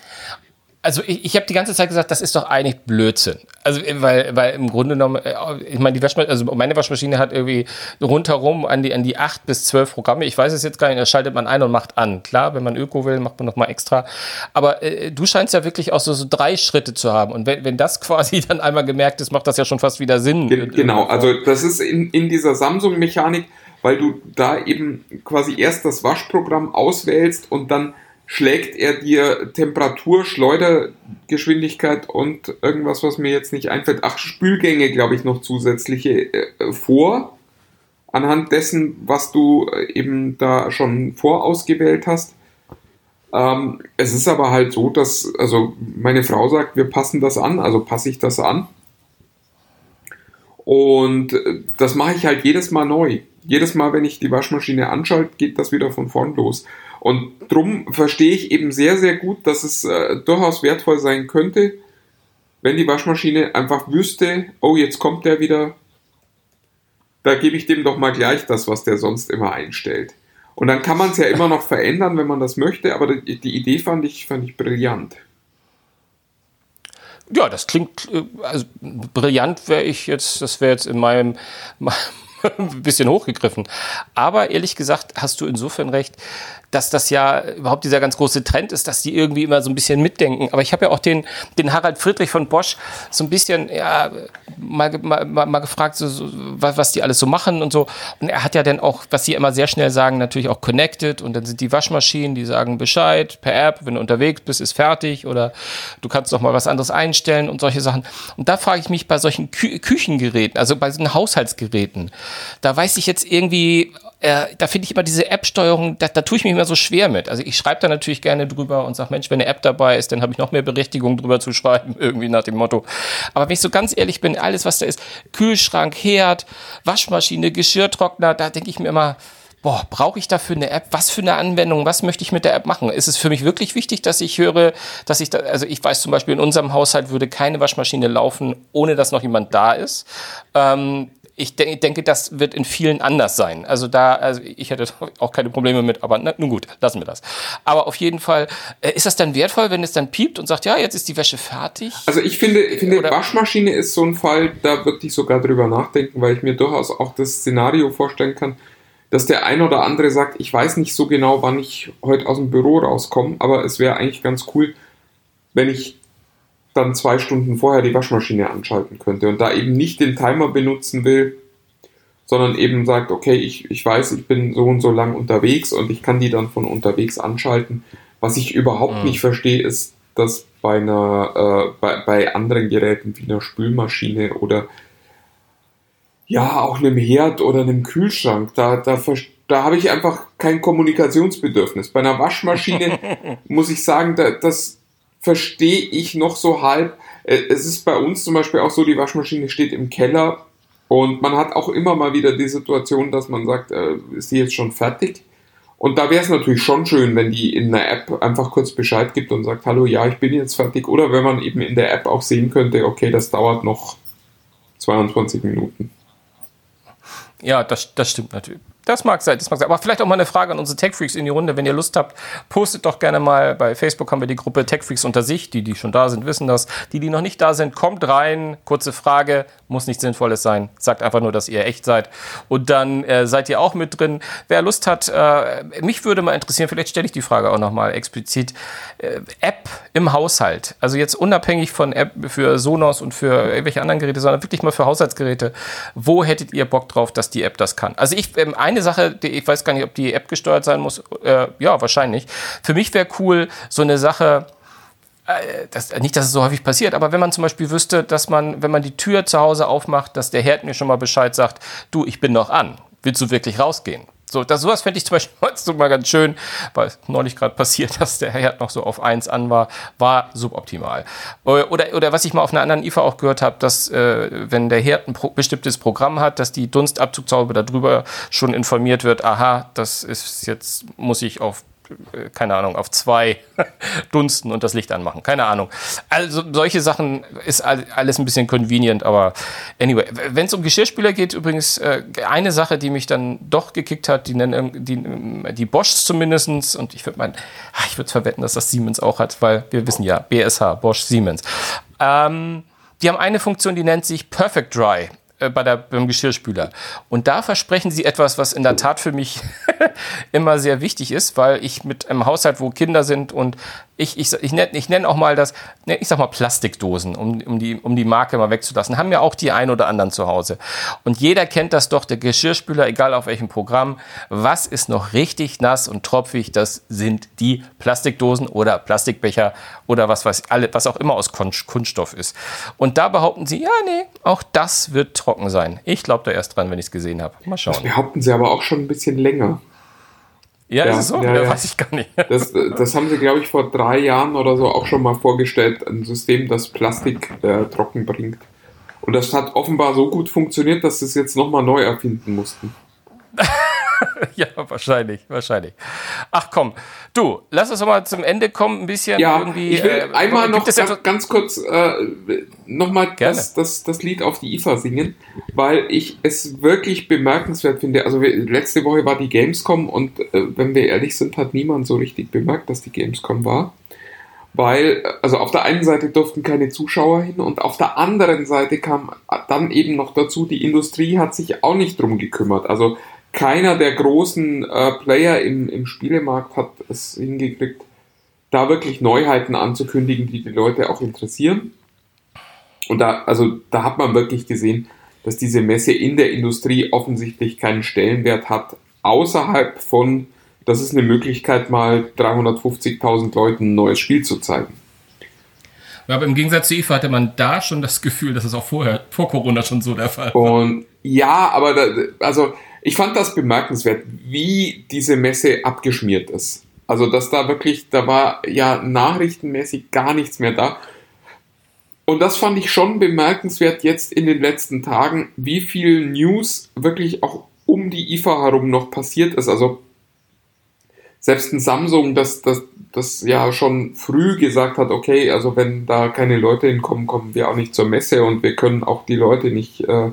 also ich, ich habe die ganze Zeit gesagt, das ist doch eigentlich Blödsinn. Also weil, weil im Grunde genommen, äh, ich meine, die Waschmaschine, also meine Waschmaschine hat irgendwie rundherum an die an die acht bis zwölf Programme. Ich weiß es jetzt gar nicht. Da schaltet man ein und macht an. Klar, wenn man Öko will, macht man noch mal extra. Aber äh, du scheinst ja wirklich auch so, so drei Schritte zu haben. Und wenn, wenn das quasi dann einmal gemerkt ist, macht das ja schon fast wieder Sinn. Genau. Also das ist in, in dieser Samsung-Mechanik weil du da eben quasi erst das Waschprogramm auswählst und dann schlägt er dir Temperatur, Schleudergeschwindigkeit und irgendwas, was mir jetzt nicht einfällt, ach, Spülgänge, glaube ich, noch zusätzliche äh, vor, anhand dessen, was du äh, eben da schon vorausgewählt hast. Ähm, es ist aber halt so, dass, also meine Frau sagt, wir passen das an, also passe ich das an. Und äh, das mache ich halt jedes Mal neu. Jedes Mal, wenn ich die Waschmaschine anschalte, geht das wieder von vorn los. Und drum verstehe ich eben sehr, sehr gut, dass es äh, durchaus wertvoll sein könnte, wenn die Waschmaschine einfach wüsste, oh, jetzt kommt der wieder, da gebe ich dem doch mal gleich das, was der sonst immer einstellt. Und dann kann man es ja immer noch verändern, wenn man das möchte, aber die, die Idee fand ich, fand ich brillant. Ja, das klingt, äh, also brillant wäre ich jetzt, das wäre jetzt in meinem, ein bisschen hochgegriffen. Aber ehrlich gesagt hast du insofern recht, dass das ja überhaupt dieser ganz große Trend ist, dass die irgendwie immer so ein bisschen mitdenken. Aber ich habe ja auch den, den Harald Friedrich von Bosch so ein bisschen ja, mal, mal, mal gefragt, so, so, was die alles so machen und so. Und er hat ja dann auch, was sie immer sehr schnell sagen, natürlich auch connected. Und dann sind die Waschmaschinen, die sagen Bescheid per App, wenn du unterwegs bist, ist fertig oder du kannst noch mal was anderes einstellen und solche Sachen. Und da frage ich mich bei solchen Kü Küchengeräten, also bei so Haushaltsgeräten, da weiß ich jetzt irgendwie, äh, da finde ich immer diese App-Steuerung, da, da tue ich mich immer so schwer mit. Also ich schreibe da natürlich gerne drüber und sage, Mensch, wenn eine App dabei ist, dann habe ich noch mehr Berechtigung drüber zu schreiben, irgendwie nach dem Motto. Aber wenn ich so ganz ehrlich bin, alles, was da ist, Kühlschrank, Herd, Waschmaschine, Geschirrtrockner, da denke ich mir immer, boah, brauche ich dafür eine App? Was für eine Anwendung? Was möchte ich mit der App machen? Ist es für mich wirklich wichtig, dass ich höre, dass ich da, also ich weiß zum Beispiel, in unserem Haushalt würde keine Waschmaschine laufen, ohne dass noch jemand da ist. Ähm, ich de denke, das wird in vielen anders sein. Also da, also ich hätte auch keine Probleme mit, aber na, nun gut, lassen wir das. Aber auf jeden Fall, äh, ist das dann wertvoll, wenn es dann piept und sagt, ja, jetzt ist die Wäsche fertig? Also ich finde, ich finde Waschmaschine ist so ein Fall, da würde ich sogar drüber nachdenken, weil ich mir durchaus auch das Szenario vorstellen kann, dass der ein oder andere sagt, ich weiß nicht so genau, wann ich heute aus dem Büro rauskomme, aber es wäre eigentlich ganz cool, wenn ich dann zwei Stunden vorher die Waschmaschine anschalten könnte und da eben nicht den Timer benutzen will, sondern eben sagt, okay, ich, ich weiß, ich bin so und so lang unterwegs und ich kann die dann von unterwegs anschalten. Was ich überhaupt mhm. nicht verstehe, ist, dass bei einer, äh, bei, bei anderen Geräten wie einer Spülmaschine oder ja, auch einem Herd oder einem Kühlschrank, da, da, da habe ich einfach kein Kommunikationsbedürfnis. Bei einer Waschmaschine muss ich sagen, da, das, verstehe ich noch so halb. Äh, es ist bei uns zum Beispiel auch so, die Waschmaschine steht im Keller und man hat auch immer mal wieder die Situation, dass man sagt, äh, ist die jetzt schon fertig? Und da wäre es natürlich schon schön, wenn die in einer App einfach kurz Bescheid gibt und sagt, hallo, ja, ich bin jetzt fertig. Oder wenn man eben in der App auch sehen könnte, okay, das dauert noch 22 Minuten. Ja, das, das stimmt natürlich. Das mag sein, das mag sein. Aber vielleicht auch mal eine Frage an unsere Tech-Freaks in die Runde. Wenn ihr Lust habt, postet doch gerne mal. Bei Facebook haben wir die Gruppe Tech-Freaks unter sich. Die, die schon da sind, wissen das. Die, die noch nicht da sind, kommt rein. Kurze Frage. Muss nichts Sinnvolles sein. Sagt einfach nur, dass ihr echt seid. Und dann äh, seid ihr auch mit drin. Wer Lust hat, äh, mich würde mal interessieren, vielleicht stelle ich die Frage auch nochmal explizit. Äh, App im Haushalt. Also jetzt unabhängig von App für Sonos und für irgendwelche anderen Geräte, sondern wirklich mal für Haushaltsgeräte. Wo hättet ihr Bock drauf, dass die App das kann? Also ich, ähm, eine eine Sache, die, ich weiß gar nicht, ob die App gesteuert sein muss. Äh, ja, wahrscheinlich. Für mich wäre cool, so eine Sache, äh, das, nicht, dass es so häufig passiert, aber wenn man zum Beispiel wüsste, dass man, wenn man die Tür zu Hause aufmacht, dass der Herd mir schon mal Bescheid sagt, du, ich bin noch an. Willst du wirklich rausgehen? So, das, sowas fände ich zum Beispiel heutzutage mal ganz schön, weil neulich gerade passiert, dass der Herd noch so auf 1 an war, war suboptimal. Äh, oder, oder was ich mal auf einer anderen IFA auch gehört habe, dass äh, wenn der Herd ein pro bestimmtes Programm hat, dass die Dunstabzugzaube darüber schon informiert wird, aha, das ist jetzt, muss ich auf keine Ahnung, auf zwei dunsten und das Licht anmachen. Keine Ahnung. Also solche Sachen ist alles ein bisschen convenient, aber anyway. Wenn es um Geschirrspüler geht, übrigens äh, eine Sache, die mich dann doch gekickt hat, die nennen die, die Bosch zumindestens und ich würde meinen, ah, ich würde verwetten, dass das Siemens auch hat, weil wir wissen ja, BSH, Bosch, Siemens. Ähm, die haben eine Funktion, die nennt sich Perfect Dry. Äh, bei der, beim Geschirrspüler. Und da versprechen sie etwas, was in der Tat für mich immer sehr wichtig ist, weil ich mit einem Haushalt, wo Kinder sind und ich, ich, ich nenne ich nenn auch mal das, ne, ich sag mal Plastikdosen, um, um, die, um die Marke mal wegzulassen, haben ja auch die ein oder anderen zu Hause. Und jeder kennt das doch, der Geschirrspüler, egal auf welchem Programm. Was ist noch richtig nass und tropfig? Das sind die Plastikdosen oder Plastikbecher oder was weiß alle, was auch immer aus Kunststoff ist. Und da behaupten sie, ja, nee, auch das wird trocken sein. Ich glaube da erst dran, wenn ich es gesehen habe. Mal schauen. Das behaupten sie aber auch schon ein bisschen länger. Ja, ja, ist es so? Ja, ja. Weiß ich gar nicht. Das, das haben sie, glaube ich, vor drei Jahren oder so auch schon mal vorgestellt. Ein System, das Plastik äh, trocken bringt. Und das hat offenbar so gut funktioniert, dass sie es jetzt nochmal neu erfinden mussten. ja, wahrscheinlich, wahrscheinlich. Ach komm, du, lass uns mal zum Ende kommen, ein bisschen ja, irgendwie. Ich will äh, einmal noch ganz, ganz, kurz äh, nochmal das, das, das Lied auf die IFA singen, weil ich es wirklich bemerkenswert finde. Also wir, letzte Woche war die Gamescom und äh, wenn wir ehrlich sind, hat niemand so richtig bemerkt, dass die Gamescom war. Weil, also auf der einen Seite durften keine Zuschauer hin und auf der anderen Seite kam dann eben noch dazu, die Industrie hat sich auch nicht drum gekümmert. Also keiner der großen äh, Player im, im Spielemarkt hat es hingekriegt, da wirklich Neuheiten anzukündigen, die die Leute auch interessieren. Und da, also, da hat man wirklich gesehen, dass diese Messe in der Industrie offensichtlich keinen Stellenwert hat, außerhalb von, das ist eine Möglichkeit, mal 350.000 Leuten ein neues Spiel zu zeigen. aber im Gegensatz zu IFA hatte man da schon das Gefühl, dass es auch vorher, vor Corona schon so der Fall war. Und ja, aber da, also ich fand das bemerkenswert, wie diese Messe abgeschmiert ist. Also, dass da wirklich, da war ja nachrichtenmäßig gar nichts mehr da. Und das fand ich schon bemerkenswert jetzt in den letzten Tagen, wie viel News wirklich auch um die IFA herum noch passiert ist. Also selbst ein Samsung, das, das, das ja schon früh gesagt hat, okay, also wenn da keine Leute hinkommen, kommen wir auch nicht zur Messe und wir können auch die Leute nicht äh,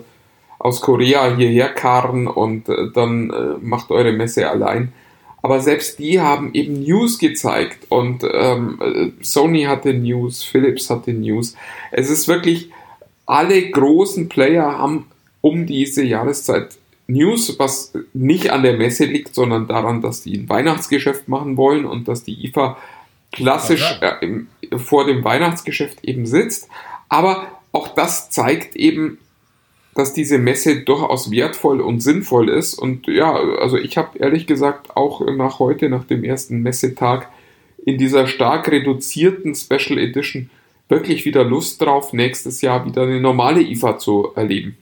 aus Korea hierher karren und äh, dann äh, macht eure Messe allein. Aber selbst die haben eben News gezeigt und ähm, äh, Sony hatte News, Philips hatte News. Es ist wirklich, alle großen Player haben um diese Jahreszeit News, was nicht an der Messe liegt, sondern daran, dass die ein Weihnachtsgeschäft machen wollen und dass die IFA klassisch äh, im, vor dem Weihnachtsgeschäft eben sitzt. Aber auch das zeigt eben, dass diese Messe durchaus wertvoll und sinnvoll ist. Und ja, also ich habe ehrlich gesagt auch nach heute, nach dem ersten Messetag, in dieser stark reduzierten Special Edition wirklich wieder Lust drauf, nächstes Jahr wieder eine normale IFA zu erleben.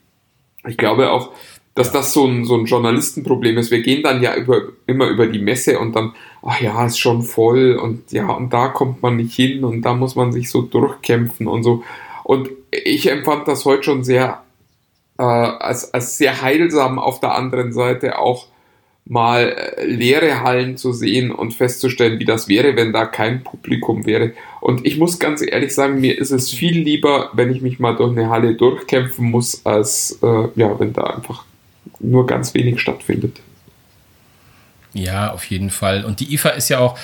Ich glaube auch, dass das so ein, so ein Journalistenproblem ist. Wir gehen dann ja über, immer über die Messe und dann, ach ja, ist schon voll und ja, und da kommt man nicht hin und da muss man sich so durchkämpfen und so. Und ich empfand das heute schon sehr äh, als, als sehr heilsam auf der anderen Seite auch mal äh, leere Hallen zu sehen und festzustellen, wie das wäre, wenn da kein Publikum wäre. Und ich muss ganz ehrlich sagen, mir ist es viel lieber, wenn ich mich mal durch eine Halle durchkämpfen muss, als äh, ja, wenn da einfach nur ganz wenig stattfindet. Ja, auf jeden Fall. Und die IFA ist ja auch,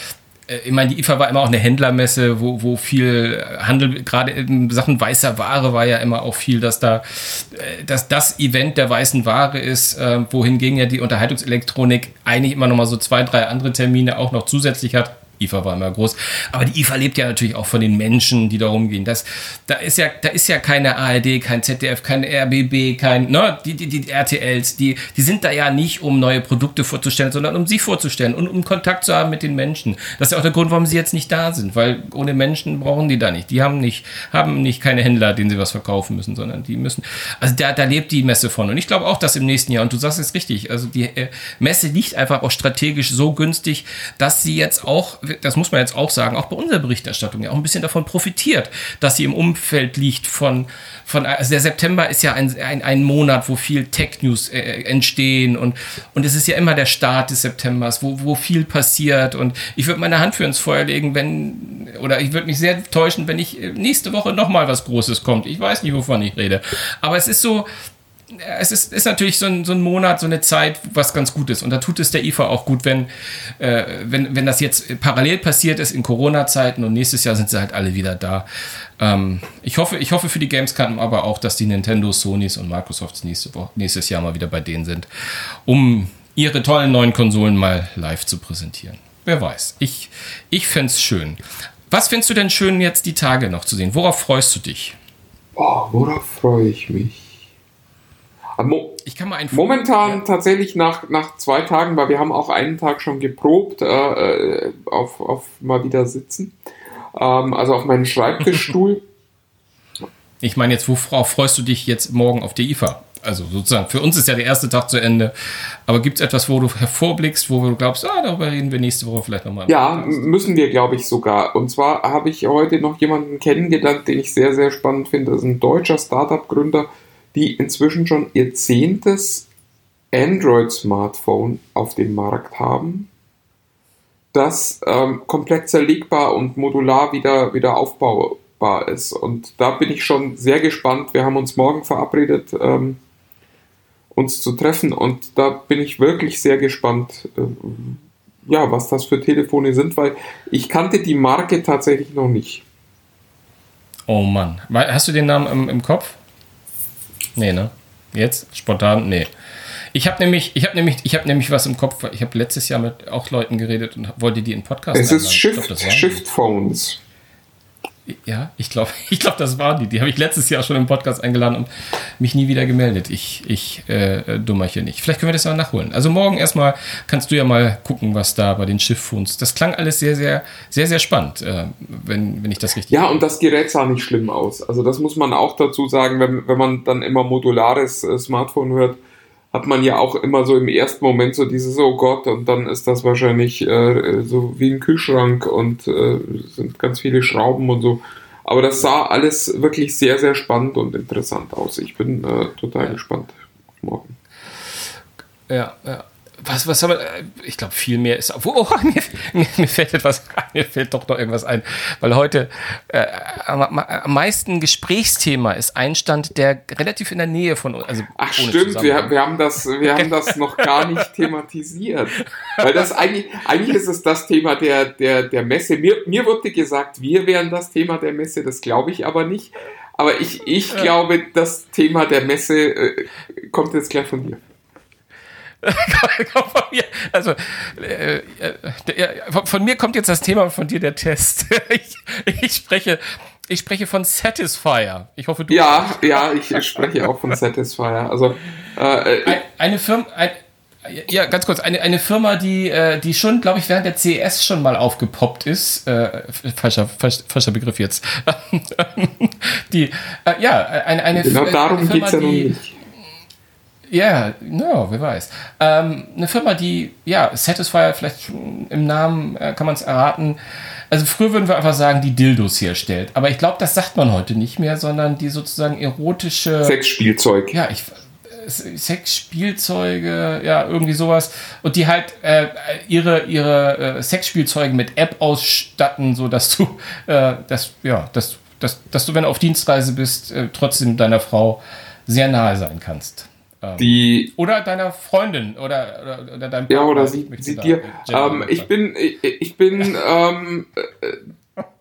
ich meine, die IFA war immer auch eine Händlermesse, wo, wo viel Handel, gerade in Sachen weißer Ware war ja immer auch viel, dass da, äh, dass das Event der weißen Ware ist, äh, wohingegen ja die Unterhaltungselektronik eigentlich immer noch mal so zwei, drei andere Termine auch noch zusätzlich hat. IFA war immer groß. Aber die IFA lebt ja natürlich auch von den Menschen, die da rumgehen. Das, da, ist ja, da ist ja keine ARD, kein ZDF, kein RBB, kein, ne, die, die, die RTLs, die, die sind da ja nicht, um neue Produkte vorzustellen, sondern um sie vorzustellen und um Kontakt zu haben mit den Menschen. Das ist ja auch der Grund, warum sie jetzt nicht da sind, weil ohne Menschen brauchen die da nicht. Die haben nicht, haben nicht keine Händler, denen sie was verkaufen müssen, sondern die müssen, also da, da lebt die Messe von. Und ich glaube auch, dass im nächsten Jahr, und du sagst es richtig, also die äh, Messe liegt einfach auch strategisch so günstig, dass sie jetzt auch das muss man jetzt auch sagen, auch bei unserer Berichterstattung ja auch ein bisschen davon profitiert, dass sie im Umfeld liegt von, von also der September ist ja ein, ein, ein Monat, wo viel Tech-News äh, entstehen und, und es ist ja immer der Start des Septembers, wo, wo viel passiert und ich würde meine Hand für ins Feuer legen, wenn, oder ich würde mich sehr täuschen, wenn ich äh, nächste Woche nochmal was Großes kommt. Ich weiß nicht, wovon ich rede. Aber es ist so, es ist, ist natürlich so ein, so ein Monat, so eine Zeit, was ganz gut ist. Und da tut es der IFA auch gut, wenn, äh, wenn, wenn das jetzt parallel passiert ist in Corona-Zeiten und nächstes Jahr sind sie halt alle wieder da. Ähm, ich, hoffe, ich hoffe für die Gamescom aber auch, dass die Nintendo, Sonys und Microsofts nächste Woche, nächstes Jahr mal wieder bei denen sind, um ihre tollen neuen Konsolen mal live zu präsentieren. Wer weiß. Ich, ich fände es schön. Was findest du denn schön, jetzt die Tage noch zu sehen? Worauf freust du dich? Oh, worauf freue ich mich? Mo ich kann mal ein Momentan ja. tatsächlich nach, nach zwei Tagen, weil wir haben auch einen Tag schon geprobt, äh, äh auf, auf mal wieder sitzen. Ähm, also auf meinen Schreibtischstuhl. ich meine jetzt, worauf freust du dich jetzt morgen auf der IFA? Also sozusagen, für uns ist ja der erste Tag zu Ende. Aber gibt es etwas, wo du hervorblickst, wo du glaubst, ah, darüber reden wir nächste Woche vielleicht nochmal? Ja, müssen wir, glaube ich, sogar. Und zwar habe ich heute noch jemanden kennengelernt, den ich sehr, sehr spannend finde. Das ist ein deutscher Startup-Gründer, die inzwischen schon ihr zehntes Android-Smartphone auf dem Markt haben, das ähm, komplett zerlegbar und modular wieder, wieder aufbaubar ist. Und da bin ich schon sehr gespannt. Wir haben uns morgen verabredet. Ähm, uns zu treffen. Und da bin ich wirklich sehr gespannt, äh, ja, was das für Telefone sind, weil ich kannte die Marke tatsächlich noch nicht. Oh Mann. Hast du den Namen im, im Kopf? Nee, ne? Jetzt? Spontan? Nee. Ich habe nämlich, ich habe nämlich, ich habe nämlich was im Kopf. Ich habe letztes Jahr mit auch Leuten geredet und wollte die in Podcast. Es ist Shift, glaub, Shift Phones. Ja, ich glaube, ich glaub, das waren die. Die habe ich letztes Jahr schon im Podcast eingeladen und mich nie wieder gemeldet. Ich, ich äh, Dummerchen nicht. Vielleicht können wir das mal nachholen. Also morgen erstmal kannst du ja mal gucken, was da bei den Schiffphones. Das klang alles sehr, sehr, sehr, sehr spannend, äh, wenn, wenn ich das richtig. Ja, und das Gerät sah nicht schlimm aus. Also das muss man auch dazu sagen, wenn, wenn man dann immer modulares äh, Smartphone hört hat man ja auch immer so im ersten Moment so dieses, oh Gott, und dann ist das wahrscheinlich äh, so wie ein Kühlschrank und äh, sind ganz viele Schrauben und so. Aber das sah alles wirklich sehr, sehr spannend und interessant aus. Ich bin äh, total ja. gespannt morgen. Ja, ja was, was haben wir, ich glaube, viel mehr ist, oh, oh mir, mir, fällt etwas, mir fällt doch noch irgendwas ein, weil heute äh, am, am, meisten Gesprächsthema ist Einstand, der relativ in der Nähe von uns, also Ach stimmt, wir, wir, haben das, wir haben das noch gar nicht thematisiert, weil das eigentlich, eigentlich ist es das Thema der, der, der Messe. Mir, mir wurde gesagt, wir wären das Thema der Messe, das glaube ich aber nicht, aber ich, ich glaube, das Thema der Messe äh, kommt jetzt gleich von dir. Von mir, also äh, äh, von mir kommt jetzt das Thema von dir der Test. ich, ich spreche ich spreche von Satisfier. Ich hoffe, du. Ja, ja, ich spreche auch von Satisfier. Also äh, äh eine Firma, ein, ja, ganz kurz, eine, eine Firma, die, äh, die schon, glaube ich, während der CES schon mal aufgepoppt ist. Äh, falscher, falsch, falscher Begriff jetzt. die, äh, ja, eine, eine Genau darum geht es ja nun nicht. Ja, no, wer weiß. Ähm, eine Firma, die, ja, Satisfyer, vielleicht im Namen äh, kann man es erraten. Also früher würden wir einfach sagen, die Dildos herstellt. Aber ich glaube, das sagt man heute nicht mehr, sondern die sozusagen erotische. Sexspielzeug. Ja, ich. Sexspielzeuge, ja, irgendwie sowas. Und die halt äh, ihre, ihre äh, Sexspielzeuge mit App ausstatten, sodass du, äh, das, ja, dass, dass, dass du, wenn du auf Dienstreise bist, äh, trotzdem deiner Frau sehr nahe sein kannst. Ähm, die oder deiner Freundin oder, oder, oder deinem Partner. Ja, oder sie, sie dir. Ähm, ich bin, ich, ich bin ähm, äh,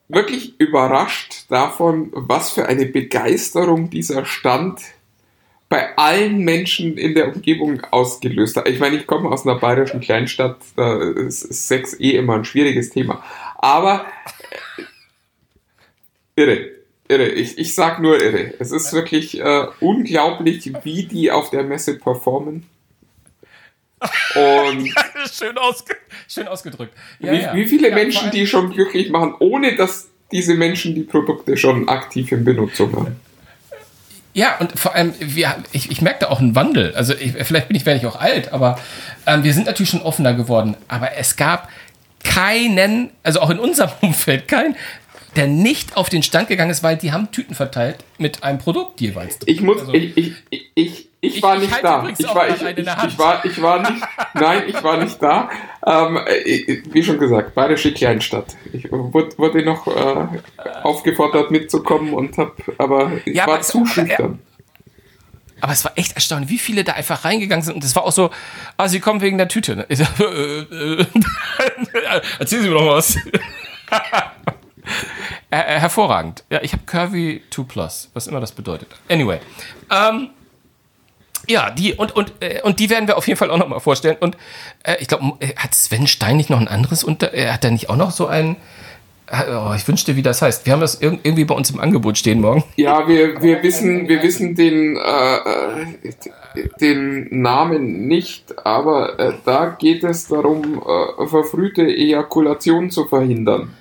wirklich überrascht davon, was für eine Begeisterung dieser Stand bei allen Menschen in der Umgebung ausgelöst hat. Ich meine, ich komme aus einer bayerischen Kleinstadt, da ist Sex eh immer ein schwieriges Thema. Aber äh, irre irre. Ich, ich sag nur irre. Es ist wirklich äh, unglaublich, wie die auf der Messe performen. Und schön, ausge schön ausgedrückt. Ja, wie, ja. wie, viele ja, Menschen die schon glücklich machen, ohne dass diese Menschen die Produkte schon aktiv in Benutzung haben. Ja, und vor allem, wir, ich, ich merke da auch einen Wandel. Also ich, vielleicht bin ich, werde ich auch alt, aber ähm, wir sind natürlich schon offener geworden. Aber es gab keinen, also auch in unserem Umfeld, kein der nicht auf den Stand gegangen ist, weil die haben Tüten verteilt mit einem Produkt jeweils. Ich muss, also, ich, ich, ich, ich, war nicht da. Ich war, ich, ich, war, ich war nicht, nein, ich war nicht da. Ähm, wie schon gesagt, bayerische Kleinstadt. Ich wurde, wurde noch äh, aufgefordert mitzukommen und hab, aber ich ja, war aber zu schüchtern. Aber es war echt erstaunlich, wie viele da einfach reingegangen sind. Und es war auch so, ah, sie kommen wegen der Tüte. So, äh, äh, Erzählen Sie mir noch was. Äh, äh, hervorragend. Ja, ich habe Curvy 2 Plus, was immer das bedeutet. Anyway. Ähm, ja, die und, und, äh, und die werden wir auf jeden Fall auch nochmal vorstellen. Und äh, ich glaube, äh, hat Sven Stein nicht noch ein anderes unter. Äh, hat er nicht auch noch so ein Oh, ich wünschte, wie das heißt. Wir haben das irg irgendwie bei uns im Angebot stehen morgen. Ja, wir, wir wissen, wir wissen den, äh, den Namen nicht, aber da geht es darum, verfrühte Ejakulation zu verhindern.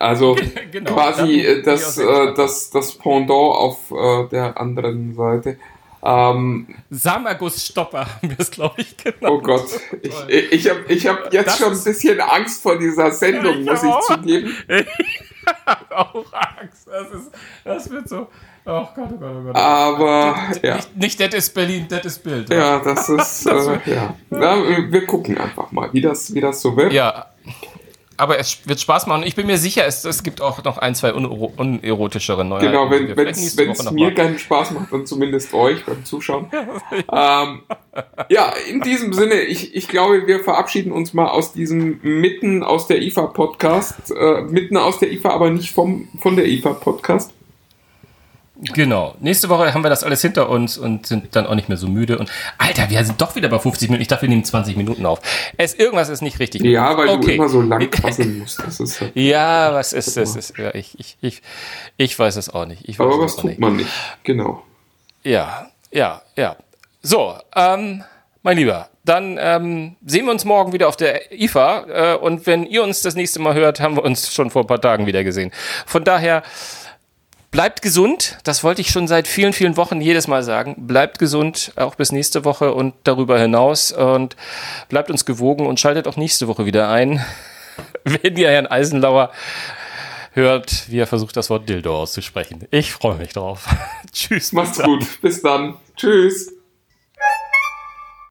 Also Genau, quasi äh, ich das, äh, das, das Pendant auf äh, der anderen Seite. Ähm, Samagussstopper haben wir es, glaube ich, genannt. oh Gott, ich, ich habe ich hab jetzt Das schon ein bisschen Angst vor dieser Sendung, Ich muss ich auch. zugeben. auch Angst. Das, ist, das wird so. Oh Gott, oh Gott, oh Gott. Aber ja. Nicht, nicht das ist Berlin, das ist Bild. Ja, das ist, äh, ja. ja. Wir gucken einfach mal, wie das, wie das so wird. Ja. Aber es wird Spaß machen. Ich bin mir sicher, es, es gibt auch noch ein, zwei unero- unerotischere Neuheiten. Genau, wenn es mir keinen Spaß macht, dann zumindest euch beim Zuschauen. ähm, ja, in diesem Sinne, ich, ich glaube, wir verabschieden uns mal aus diesem mitten aus der IFA Podcast, äh, mitten aus der IFA, aber nicht vom, von der IFA Podcast. Genau. Nächste Woche haben wir das alles hinter uns und sind dann auch nicht mehr so müde. Und Alter, wir sind doch wieder bei 50 Minuten. Ich dachte, wir nehmen 20 Minuten auf. Es, irgendwas ist nicht richtig. Ja, weil du Okay. immer so lang quasseln musst. Halt- Ja, was ist das? Ist, ja, ich, ich, ich, ich weiß es auch nicht. Ich weiß aber es was auch tut nicht. man nicht? Genau. Ja, ja, ja. So, ähm, mein Lieber, dann ähm, sehen wir uns morgen wieder auf der IFA. Äh, und wenn ihr uns das nächste Mal hört, haben wir uns schon vor ein paar Tagen wieder gesehen. Von daher, bleibt gesund. Das wollte ich schon seit vielen, vielen Wochen jedes Mal sagen. Bleibt gesund, auch bis nächste Woche und darüber hinaus. Und bleibt uns gewogen und schaltet auch nächste Woche wieder ein, wenn ihr Herrn Eisenlauer hört, wie er versucht, das Wort Dildo auszusprechen. Ich freue mich drauf. Tschüss. Macht's gut. Bis dann. Tschüss.